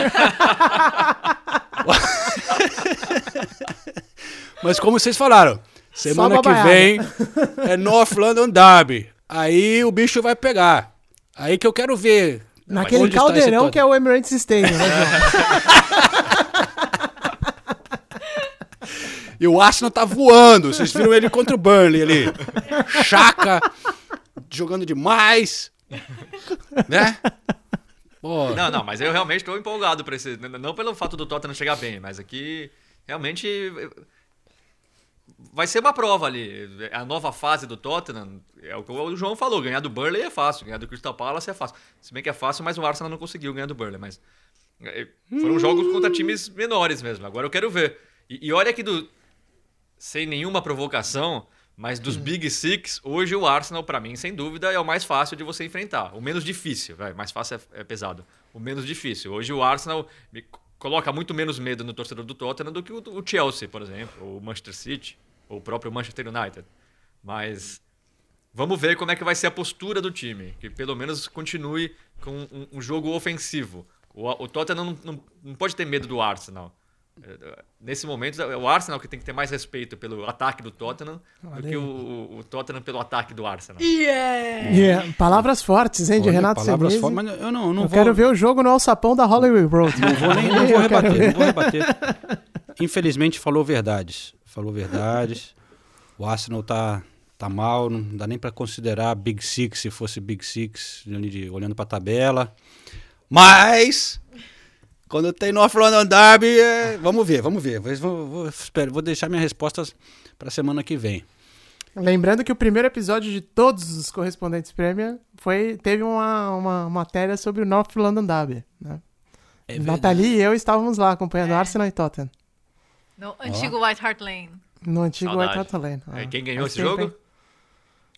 Mas como vocês falaram, semana que vem é North London Derby. Aí o bicho vai pegar. Aí que eu quero ver. Naquele caldeirão que é o Emirates Stadium, né, João? *laughs* E o Arsenal tá voando. Vocês viram ele contra o Burnley ali. Chaca, jogando demais. Né? Pô. Não, não, mas eu realmente estou empolgado para esse. Não pelo fato do Tottenham chegar bem, mas aqui realmente vai ser uma prova ali. A nova fase do Tottenham, é o que o João falou, ganhar do Burnley é fácil, ganhar do Crystal Palace é fácil. Se bem que é fácil, mas o Arsenal não conseguiu ganhar do Burnley, mas eh, foram jogos contra times menores mesmo. Agora eu quero ver. E, e olha que do sem nenhuma provocação, mas dos Big Six, hoje o Arsenal, pra mim, sem dúvida, é o mais fácil de você enfrentar. O menos difícil, vai. Mais fácil é, é pesado. O menos difícil. Hoje o Arsenal me coloca muito menos medo no torcedor do Tottenham do que o, o Chelsea, por exemplo, ou o Manchester City, ou o próprio Manchester United. Mas vamos ver como é que vai ser a postura do time, que pelo menos continue com um, um jogo ofensivo. O, o Tottenham não, não, não pode ter medo do Arsenal. Nesse momento, é o Arsenal que tem que ter mais respeito pelo ataque do Tottenham Olha do que o, o Tottenham pelo ataque do Arsenal. Yeah. Palavras fortes, hein, de Olha, Renato palavras fortes, mas eu não- eu não vou- quero ver o jogo no alçapão da Hollywood Road. Não vou nem não *laughs* vou Eu rebater, não vou rebater. Infelizmente falou verdades. Falou verdades. O Arsenal tá, tá mal, não dá nem pra considerar Big Six se fosse Big Six, olhando pra tabela. Mas quando tem North London Derby, é, vamos ver, vamos ver. Vou, vou, vou- espero, vou deixar minhas respostas pra semana que vem. Lembrando que o primeiro episódio de todos os correspondentes Premier foi, teve uma, uma matéria sobre o North London Derby. Né? É Nathalie e eu estávamos lá acompanhando Arsenal e Tottenham. No antigo White Hart Lane. No antigo Saudade. White Hart Lane. É, Ah, quem ganhou esse jogo?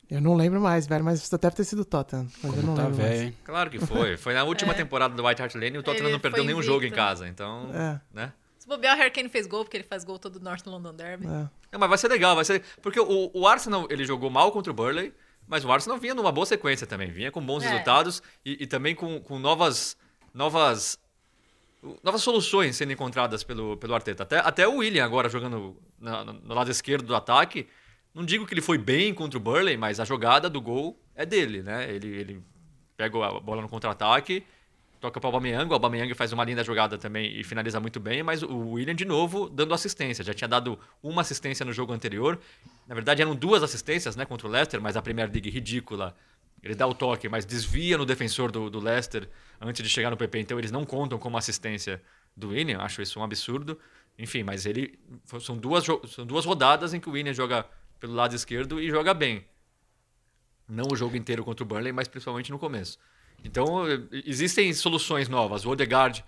Eu não lembro mais, velho, mas deve ter sido o Tottenham. Mas eu Como não tá lembro velho, mais. Claro que foi. Foi na última *laughs* temporada do White Hart Lane e o Tottenham Ele não perdeu nenhum jogo em casa. Então, É. né? Se bobear, o Harry Kane fez gol, porque ele faz gol todo North London Derby. É. Não, mas vai ser legal, vai ser. Porque o, o Arsenal ele jogou mal contra o Burley, mas o Arsenal vinha numa boa sequência também, vinha com bons É. resultados e, e também com, com novas, novas, novas soluções sendo encontradas pelo, pelo Arteta. Até, até o William agora jogando na- no lado esquerdo do ataque. Não digo que ele foi bem contra o Burley, mas a jogada do gol é dele, né? Ele, ele pega a bola no contra-ataque, toca para o Aubameyang, o Aubameyang faz uma linda jogada também e finaliza muito bem, mas o William de novo dando assistência, já tinha dado uma assistência no jogo anterior, na verdade eram duas assistências, né, contra o Leicester, mas a Premier League ridícula, ele dá o toque, mas desvia no defensor do, do Leicester antes de chegar no PP, então eles não contam como assistência do William, acho isso um absurdo, enfim, mas ele são duas, são duas rodadas em que o William joga pelo lado esquerdo e joga bem, não o jogo inteiro contra o Burnley, mas principalmente no começo. Então, existem soluções novas. O Odegaard,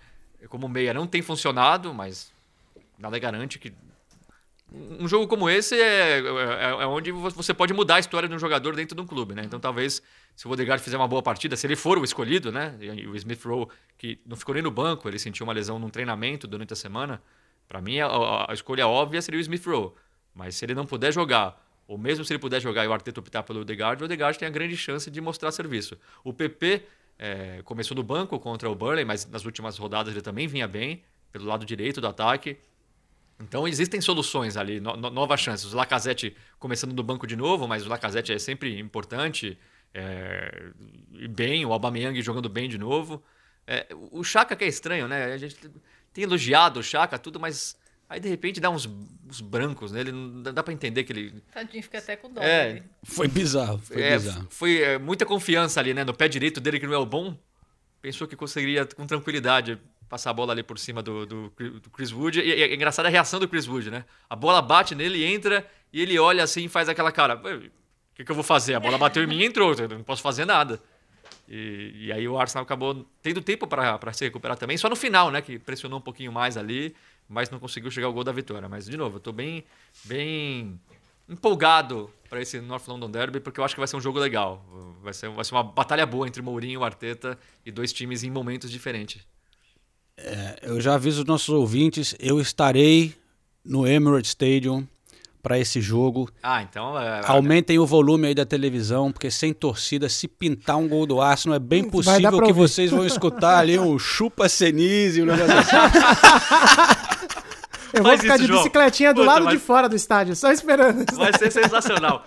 como meia, não tem funcionado, mas nada garante que. Um jogo como esse é, é, é onde vo- você pode mudar a história de um jogador dentro de um clube, né? Então, talvez, se o Odegaard fizer uma boa partida, se ele for o escolhido, né? E o Smith Rowe, que não ficou nem no banco, ele sentiu uma lesão num treinamento durante a semana. Para mim, a, a- a escolha óbvia seria o Smith Rowe. Mas se ele não puder jogar, ou mesmo se ele puder jogar e o Arteta optar pelo Odegaard, o Odegaard tem a grande chance de mostrar serviço. O PP eh, começou no banco contra o Burnley, mas nas últimas rodadas ele também vinha bem, pelo lado direito do ataque. Então existem soluções ali, no- no- novas chances. O Lacazette começando no banco de novo, mas o Lacazette é sempre importante. é, e bem, o Aubameyang jogando bem de novo. É, o Chaka que é estranho, né? A gente tem elogiado o Chaka, tudo, mas aí de repente dá uns, uns brancos nele, não dá, dá pra entender que ele. Tadinho, fica até com dó. É. dele. Foi bizarro, foi é, bizarro. Foi é, muita confiança ali, né? No pé direito dele, que não é o bom. Pensou que conseguiria com tranquilidade passar a bola ali por cima do, do, do Chris Wood. E, e é engraçada a reação do Chris Wood, né? A bola bate nele, entra e ele olha assim e faz aquela cara. "Ué, O que, que eu vou fazer? A bola bateu em mim e entrou, eu não posso fazer nada. E, e aí o Arsenal acabou tendo tempo para se recuperar também, só no final, né? Que pressionou um pouquinho mais ali, mas não conseguiu chegar ao gol da vitória. Mas, de novo, eu tô bem, bem empolgado para esse North London Derby, porque eu acho que vai ser um jogo legal. Vai ser, vai ser uma batalha boa entre Mourinho e Arteta e dois times em momentos diferentes. É, eu já aviso os nossos ouvintes, eu estarei no Emirates Stadium para esse jogo. Ah, então. É, Aumentem o volume aí da televisão, porque sem torcida, se pintar um gol do Arsenal, é bem possível que ouvir. vocês vão escutar ali um *laughs* chupa Senise, um negócio assim. *laughs* Eu vou Faz ficar isso, de João. bicicletinha do Puta, lado mas- de fora do estádio, só esperando. Vai ser sensacional.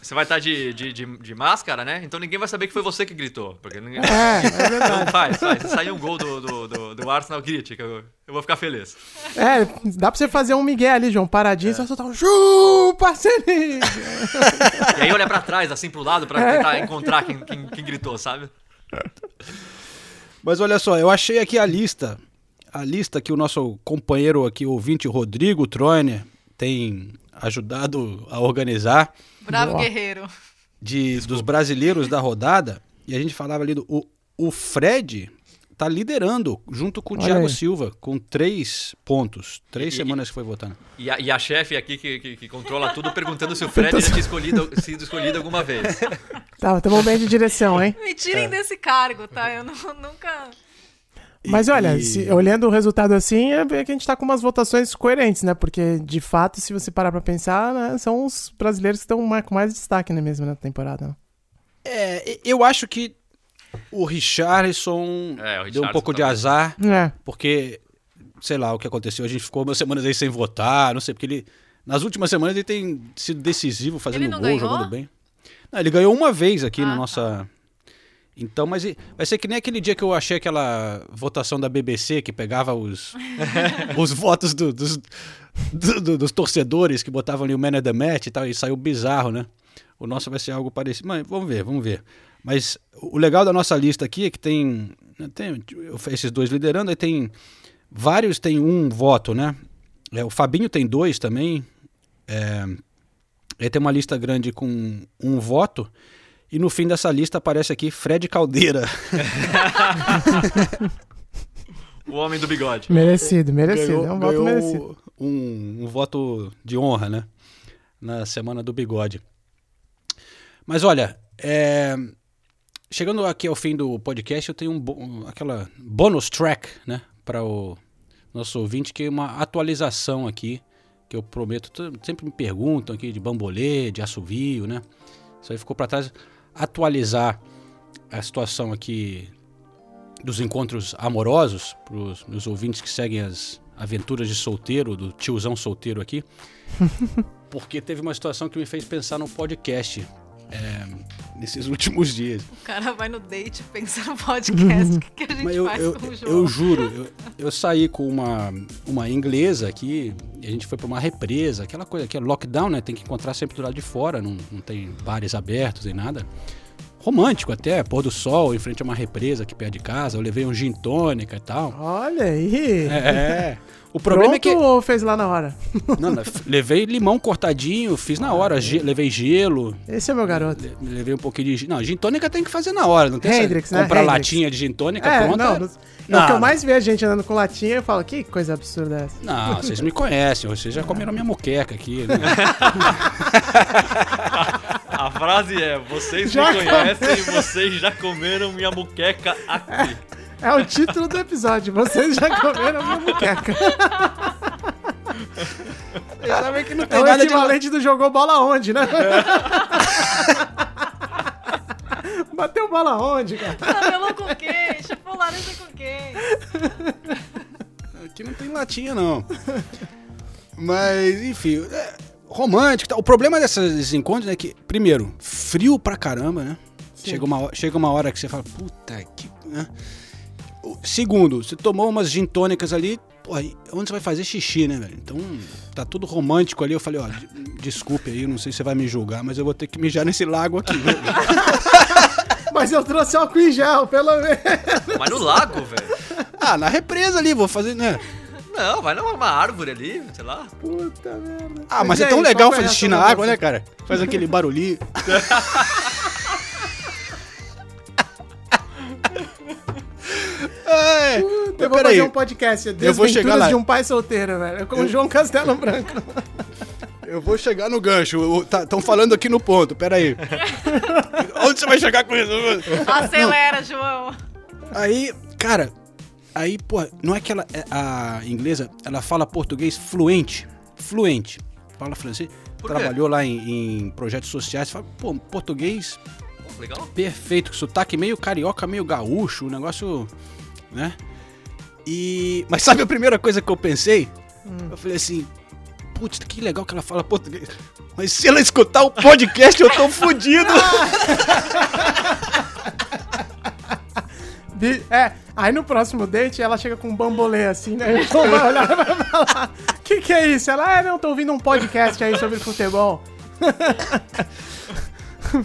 Você vai estar de, de, de, de máscara, né? Então ninguém vai saber que foi você que gritou. Porque ninguém... É, é verdade. Então faz, faz. Se sair um gol do, do, do, do Arsenal, grite, que eu, eu vou ficar feliz. É, dá pra você fazer um migué ali, João, É. paradinho, só soltar um chupa, Senise. E aí olha pra trás, assim pro lado, pra tentar encontrar quem, quem, quem gritou, sabe? Mas olha só, eu achei aqui a lista. A lista que o nosso companheiro aqui, ouvinte, Rodrigo Troiner, tem ajudado a organizar Bravo Boa. guerreiro. de, dos brasileiros da rodada. E a gente falava ali do. O, o Fred tá liderando, junto com o Olha Thiago aí. Silva, com três pontos. Três E- semanas que foi votando. E a, e a chefe aqui que, que, que controla tudo perguntando se o *laughs* Fred já tinha escolhido, sido escolhido alguma vez. Tá, tamo bem de direção, hein? Me tirem É. desse cargo, tá? Eu não- nunca. Mas olha, E- se- olhando o resultado assim, é ver que a gente tá com umas votações coerentes, né? Porque, de fato, se você parar pra pensar, né, são os brasileiros que estão mais- com mais destaque, né, mesmo, na temporada. né? É, e- eu acho que o Richarlison É, o deu um Richarlison pouco de também. azar, É. porque, sei lá, o que aconteceu, a gente ficou umas semanas aí sem votar, não sei, porque ele, nas últimas semanas ele tem sido decisivo, fazendo gol, ganhou? jogando bem. Não, ele ganhou uma vez aqui Ah, na tá. Então, mas vai ser que nem aquele dia que eu achei aquela votação da BBC que pegava os, *laughs* os votos do- dos, do- do- dos torcedores que botavam ali o Man of the Match e tal, e saiu bizarro, né? O nosso vai ser algo parecido. Mas vamos ver, vamos ver. Mas o legal da nossa lista aqui é que tem, tem esses dois liderando, aí tem vários tem um voto, né? É, o Fabinho tem dois também. É, aí tem uma lista grande com um voto. E no fim dessa lista aparece aqui Fred Caldeira. *laughs* O homem do bigode. Merecido, merecido. Ganhou- é um voto merecido. Um, um voto de honra, né? Na semana do bigode. Mas olha, é, chegando aqui ao fim do podcast, eu tenho um, bo- um- aquela bonus track, né? Para o nosso ouvinte, que é uma atualização aqui, que eu prometo. Sempre me perguntam aqui de bambolê, de assovio, né? Isso aí ficou para trás. Atualizar a situação aqui dos encontros amorosos para os meus ouvintes que seguem as aventuras de solteiro, do tiozão solteiro aqui. *laughs* porque teve uma situação que me fez pensar no podcast é, nesses últimos dias. O cara vai no date pensa no podcast. O que, que a gente Mas eu, faz eu, com o João? eu juro, eu, eu saí com uma, uma inglesa aqui, e a gente foi para uma represa, aquela coisa que é lockdown, né? Tem que encontrar sempre do lado de fora, não, não tem bares abertos nem nada. Romântico até, pôr do sol em frente a uma represa aqui perto de casa. Eu levei um gin tônica e tal. Olha aí. É. *laughs* O problema é Pronto que. ou fez lá na hora? *laughs* Não, não, levei limão cortadinho, fiz na hora, ge- levei gelo. Esse é meu garoto. le- Levei um pouquinho de. Não, gin tônica tem que fazer na hora, não tem Hendrix, essa, né? comprar Hendrix. latinha de gin tônica É, pronta. não, no- é o que eu mais vejo gente andando com latinha eu falo, que coisa absurda é essa? Não, vocês me conhecem, vocês já comeram minha moqueca aqui. Né? *laughs* A frase é: vocês Já me conhecem, vocês já comeram minha muqueca aqui. É o título do episódio, vocês já comeram minha muqueca. Vocês sabem que não É tem o nada de. equivalente do jogou bola onde, né? Bateu bola onde, cara? Cabelo com quem? Chupou laranja com quem? Aqui não tem latinha, não. Mas, enfim, é, romântico. e tal. O problema desses encontros é que, primeiro, frio pra caramba, né? Chega uma, ho- chega uma hora que você fala, puta que. Né? Segundo, você tomou umas gin tônicas ali, pô, aí onde você vai fazer xixi, né, velho? Então, tá tudo romântico ali. Eu falei, ó, de- desculpe aí, não sei se você vai me julgar, mas eu vou ter que mijar nesse lago aqui, velho. *laughs* Mas eu trouxe álcool em gel, pelo menos. Mas no lago, velho. ah, na represa ali, vou fazer, né? Não, vai numa árvore ali, sei lá. Puta merda. Ah, mas E é aí, tão legal fazer xixi na água, né, cara? Faz aquele barulhinho. *laughs* Ai, Eu vou fazer um podcast. Eu vou chegar Desventuras lá. de um pai solteiro, velho. Com o João Castelo Branco. *laughs* Eu vou chegar no gancho. Estão falando aqui no ponto, peraí. *laughs* Onde você vai chegar com isso? Acelera, João. Aí, cara, aí, pô, não é que ela, é- a inglesa, ela fala português fluente, fluente, fala francês, trabalhou lá em, em projetos sociais, fala, pô, português legal. perfeito, sotaque meio carioca, meio gaúcho, um negócio, né? E, mas sabe a primeira coisa que eu pensei? Eu falei assim, putz, que legal que ela fala português, mas se ela escutar o podcast eu tô *laughs* fudido. *laughs* É, aí no próximo date ela chega com um bambolê assim, né? *laughs* Vai olhar vai falar: Que que é isso? Ela, ah, não, tô ouvindo um podcast aí sobre futebol.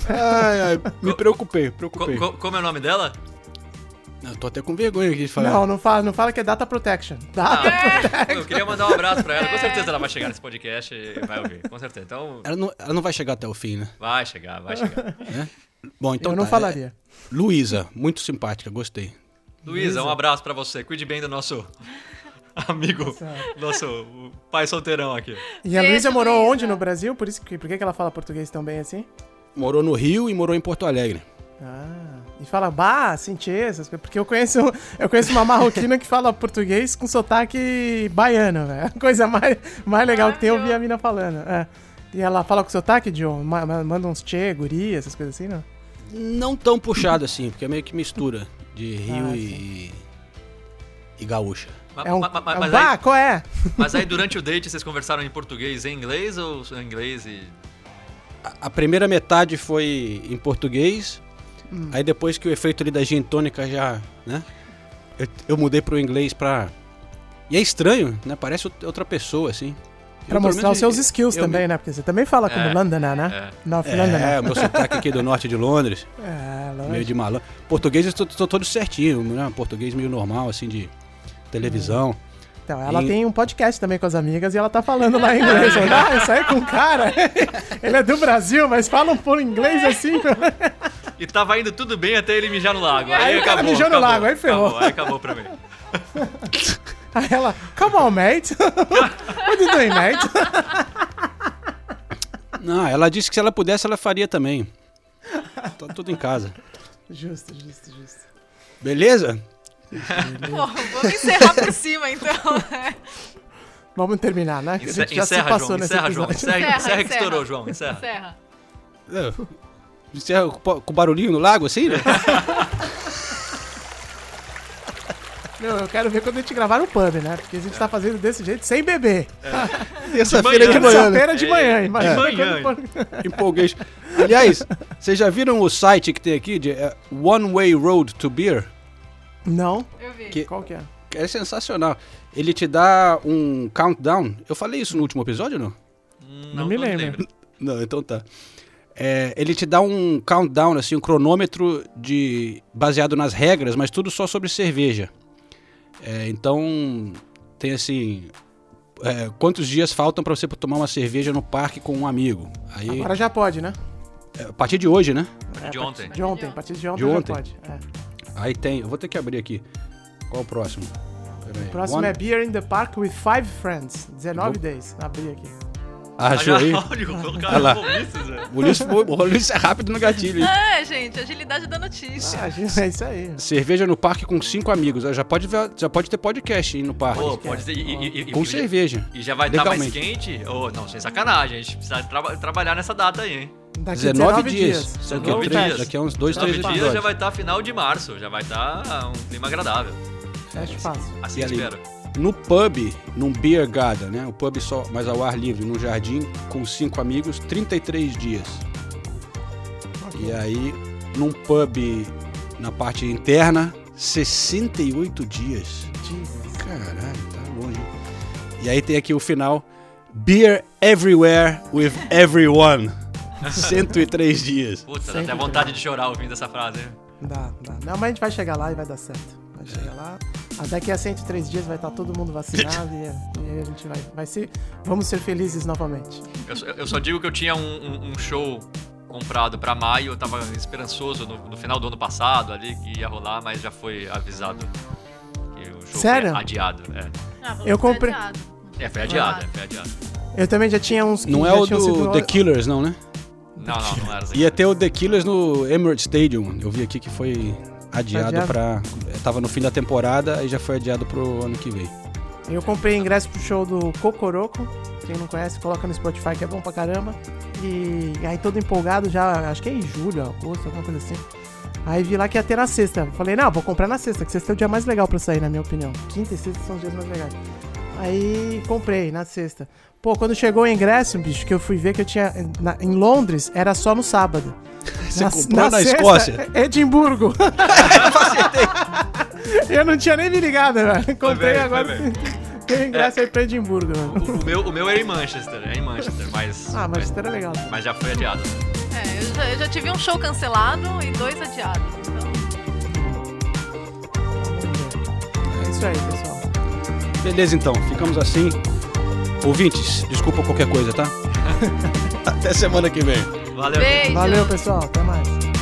Ai, ai, me preocupei, Co- preocupei. co- como é o nome dela? Eu tô até com vergonha aqui de falar. Não, não fala, não fala que é data protection. Data protection. Eu queria mandar um abraço pra ela. Com certeza ela vai chegar nesse podcast e vai ouvir. Com certeza. Então, Ela não, ela não vai chegar até o fim, né? vai chegar, vai chegar. Né? Bom, então Eu não tá, falaria. é- Luísa, muito simpática, gostei. Luísa, um abraço pra você. Cuide bem do nosso amigo, nosso pai solteirão aqui. E a Luísa morou onde no Brasil? Por isso que, por que que ela fala português tão bem assim? Morou no Rio e morou em Porto Alegre. Ah, e fala, bah, senti essas coisas. Porque eu conheço, eu conheço uma marroquina que fala português com sotaque baiano, velho. A coisa mais, mais legal que tem eu ouvir a mina falando. É. E ela fala com sotaque, John? Ma- ma- Manda uns tchê, guri, essas coisas assim, não? Não tão puxado assim, porque é meio que mistura de Rio Ah, e, e gaúcha. É um, ma- ma- é um mas, bah, aí, qual é? mas aí durante o date vocês conversaram em português e em inglês ou em inglês e. A, a primeira metade foi em português, Hum. aí depois que o efeito ali da gin tônica já, né? Eu, eu mudei pro inglês pra... E é estranho, né? Parece out- outra pessoa, assim. Pra Eu, mostrar os seus skills eu- também, né? Porque você também fala como É, Londoner, né? é. North Londoner. É, o meu sotaque aqui do norte de Londres. *laughs* É, Meio de malandro. Português eu tô, tô todo certinho, né? Português meio normal, assim, de televisão. Então, ela E- tem um podcast também com as amigas e ela tá falando lá em inglês. *laughs* ah, isso aí é com o cara. *laughs* Ele é do Brasil, mas fala um pouco inglês assim. E tava indo tudo bem até ele mijar no lago. Aí, Aí cara acabou. mijou no acabou, lago, aí ferrou. Acabou, aí acabou pra mim. *laughs* Aí ela, come on, mate. *laughs* What you doing, mate? *laughs* Não, ela disse que se ela pudesse, ela faria também. Tá tudo em casa. Justo, justo, justo. Beleza? Pô, vamos encerrar por cima, então. Vamos terminar, né? Que a Encer- gente já se encerra, passou João. nesse Encerra, João. episódio. Encerra, encerra que estourou, João. Encerra. Encerra. É, Encerra com barulhinho no lago, assim, né? Meu, eu quero ver quando a gente gravar no pub, né? Porque a gente tá fazendo desse jeito sem beber. Terça-feira de manhã, né? Terça-feira de manhã, imagina. De manhã. quando for- Empolguei. Aliás, vocês já viram o site que tem aqui de é, One Way Road to Beer? Não? Eu vi. Que- Qual que é? É sensacional. Ele te dá um countdown. Eu falei isso no último episódio ou não? Não me lembro. Não, então tá. É, ele te dá um countdown, assim, um cronômetro de baseado nas regras, mas tudo só sobre cerveja. É, então tem assim, é, quantos dias faltam pra você tomar uma cerveja no parque com um amigo? Aí Agora já pode, né? é, a partir de hoje, né? É, De ontem. De ontem, a partir de ontem De já ontem? pode. É. Aí tem, eu vou ter que abrir aqui. Qual o próximo? O próximo One- é Beer in the Park with Five Friends. 19 days. Abri aqui. Ah, achou aí? Olha, lá. O Ulisses, foi- o Ulisses é rápido no gatilho. É, gente, agilidade da notícia. Ah, é isso aí. Cerveja no parque com cinco amigos. Já pode, ver- já pode ter podcast aí no parque. Pô, pode ser. E, e- com e- cerveja. E já vai estar mais Legalmente. quente? Ô, não, sem sacanagem. A gente precisa traba- trabalhar nessa data aí, hein? Daqui 19 dias. Daqui, 19 a- dias. daqui a uns dois, 9 três dias episódios. já vai estar final de março. Já vai estar um clima agradável. Fecha fácil. Assim ali? espero. No pub, num beer garden, né? O pub só, mas ao ar livre, num jardim, com cinco amigos, 33 dias. E aí, num pub na parte interna, 68 dias. Caralho, tá longe. E aí tem aqui o final. Beer everywhere with everyone. *laughs* 103 dias. Puta, dá até vontade de chorar ouvindo essa frase. Dá, dá. Não, mas a gente vai chegar lá e vai dar certo. Vai chegar lá. Ah, Daqui a 103 dias vai estar todo mundo vacinado e, e aí a gente vai, vai ser. Vamos ser felizes novamente. Eu, só- eu só digo que eu tinha um, um- um show comprado pra maio, eu tava esperançoso no, no final do ano passado ali que ia rolar, mas já foi avisado que o show Sério? foi adiado. É, Ah, Eu comprei. é foi adiado, é, foi adiado. Eu também já tinha uns. Não é o do sido- The Killers, não, né? Não, não, não era. Ia ter o The Killers no Emirates Stadium. Eu vi aqui que foi adiado, Adiado? pra. Tava no fim da temporada e já foi adiado pro ano que vem. Eu comprei ingresso pro show do Cocoroco. Quem não conhece, coloca no Spotify que é bom pra caramba. E aí todo empolgado já, acho que é em julho, agosto, alguma coisa assim. Aí vi lá que ia ter na sexta. Falei, não, vou comprar na sexta, que sexta é o dia mais legal pra sair, na minha opinião. Quinta e sexta são os dias mais legais. Aí comprei na sexta. Pô, quando chegou o ingresso, bicho, que eu fui ver que eu tinha. na- em Londres, era só no sábado. *laughs* Você comprou na Escócia? *laughs* Edimburgo. *laughs* eu não tinha nem me ligado, velho. Comprei agora. Tem ingresso aí pra Edimburgo, mano. O, o meu, o meu era em Manchester, é em Manchester, mas. Ah, mas era legal. Mas já foi adiado. É, eu já, eu já tive um show cancelado e dois adiados. Então, É isso aí, pessoal. Beleza, então. Ficamos assim. Ouvintes, desculpa qualquer coisa, tá? *laughs* Até semana que vem. Valeu. Beijo. Valeu, pessoal. Até mais.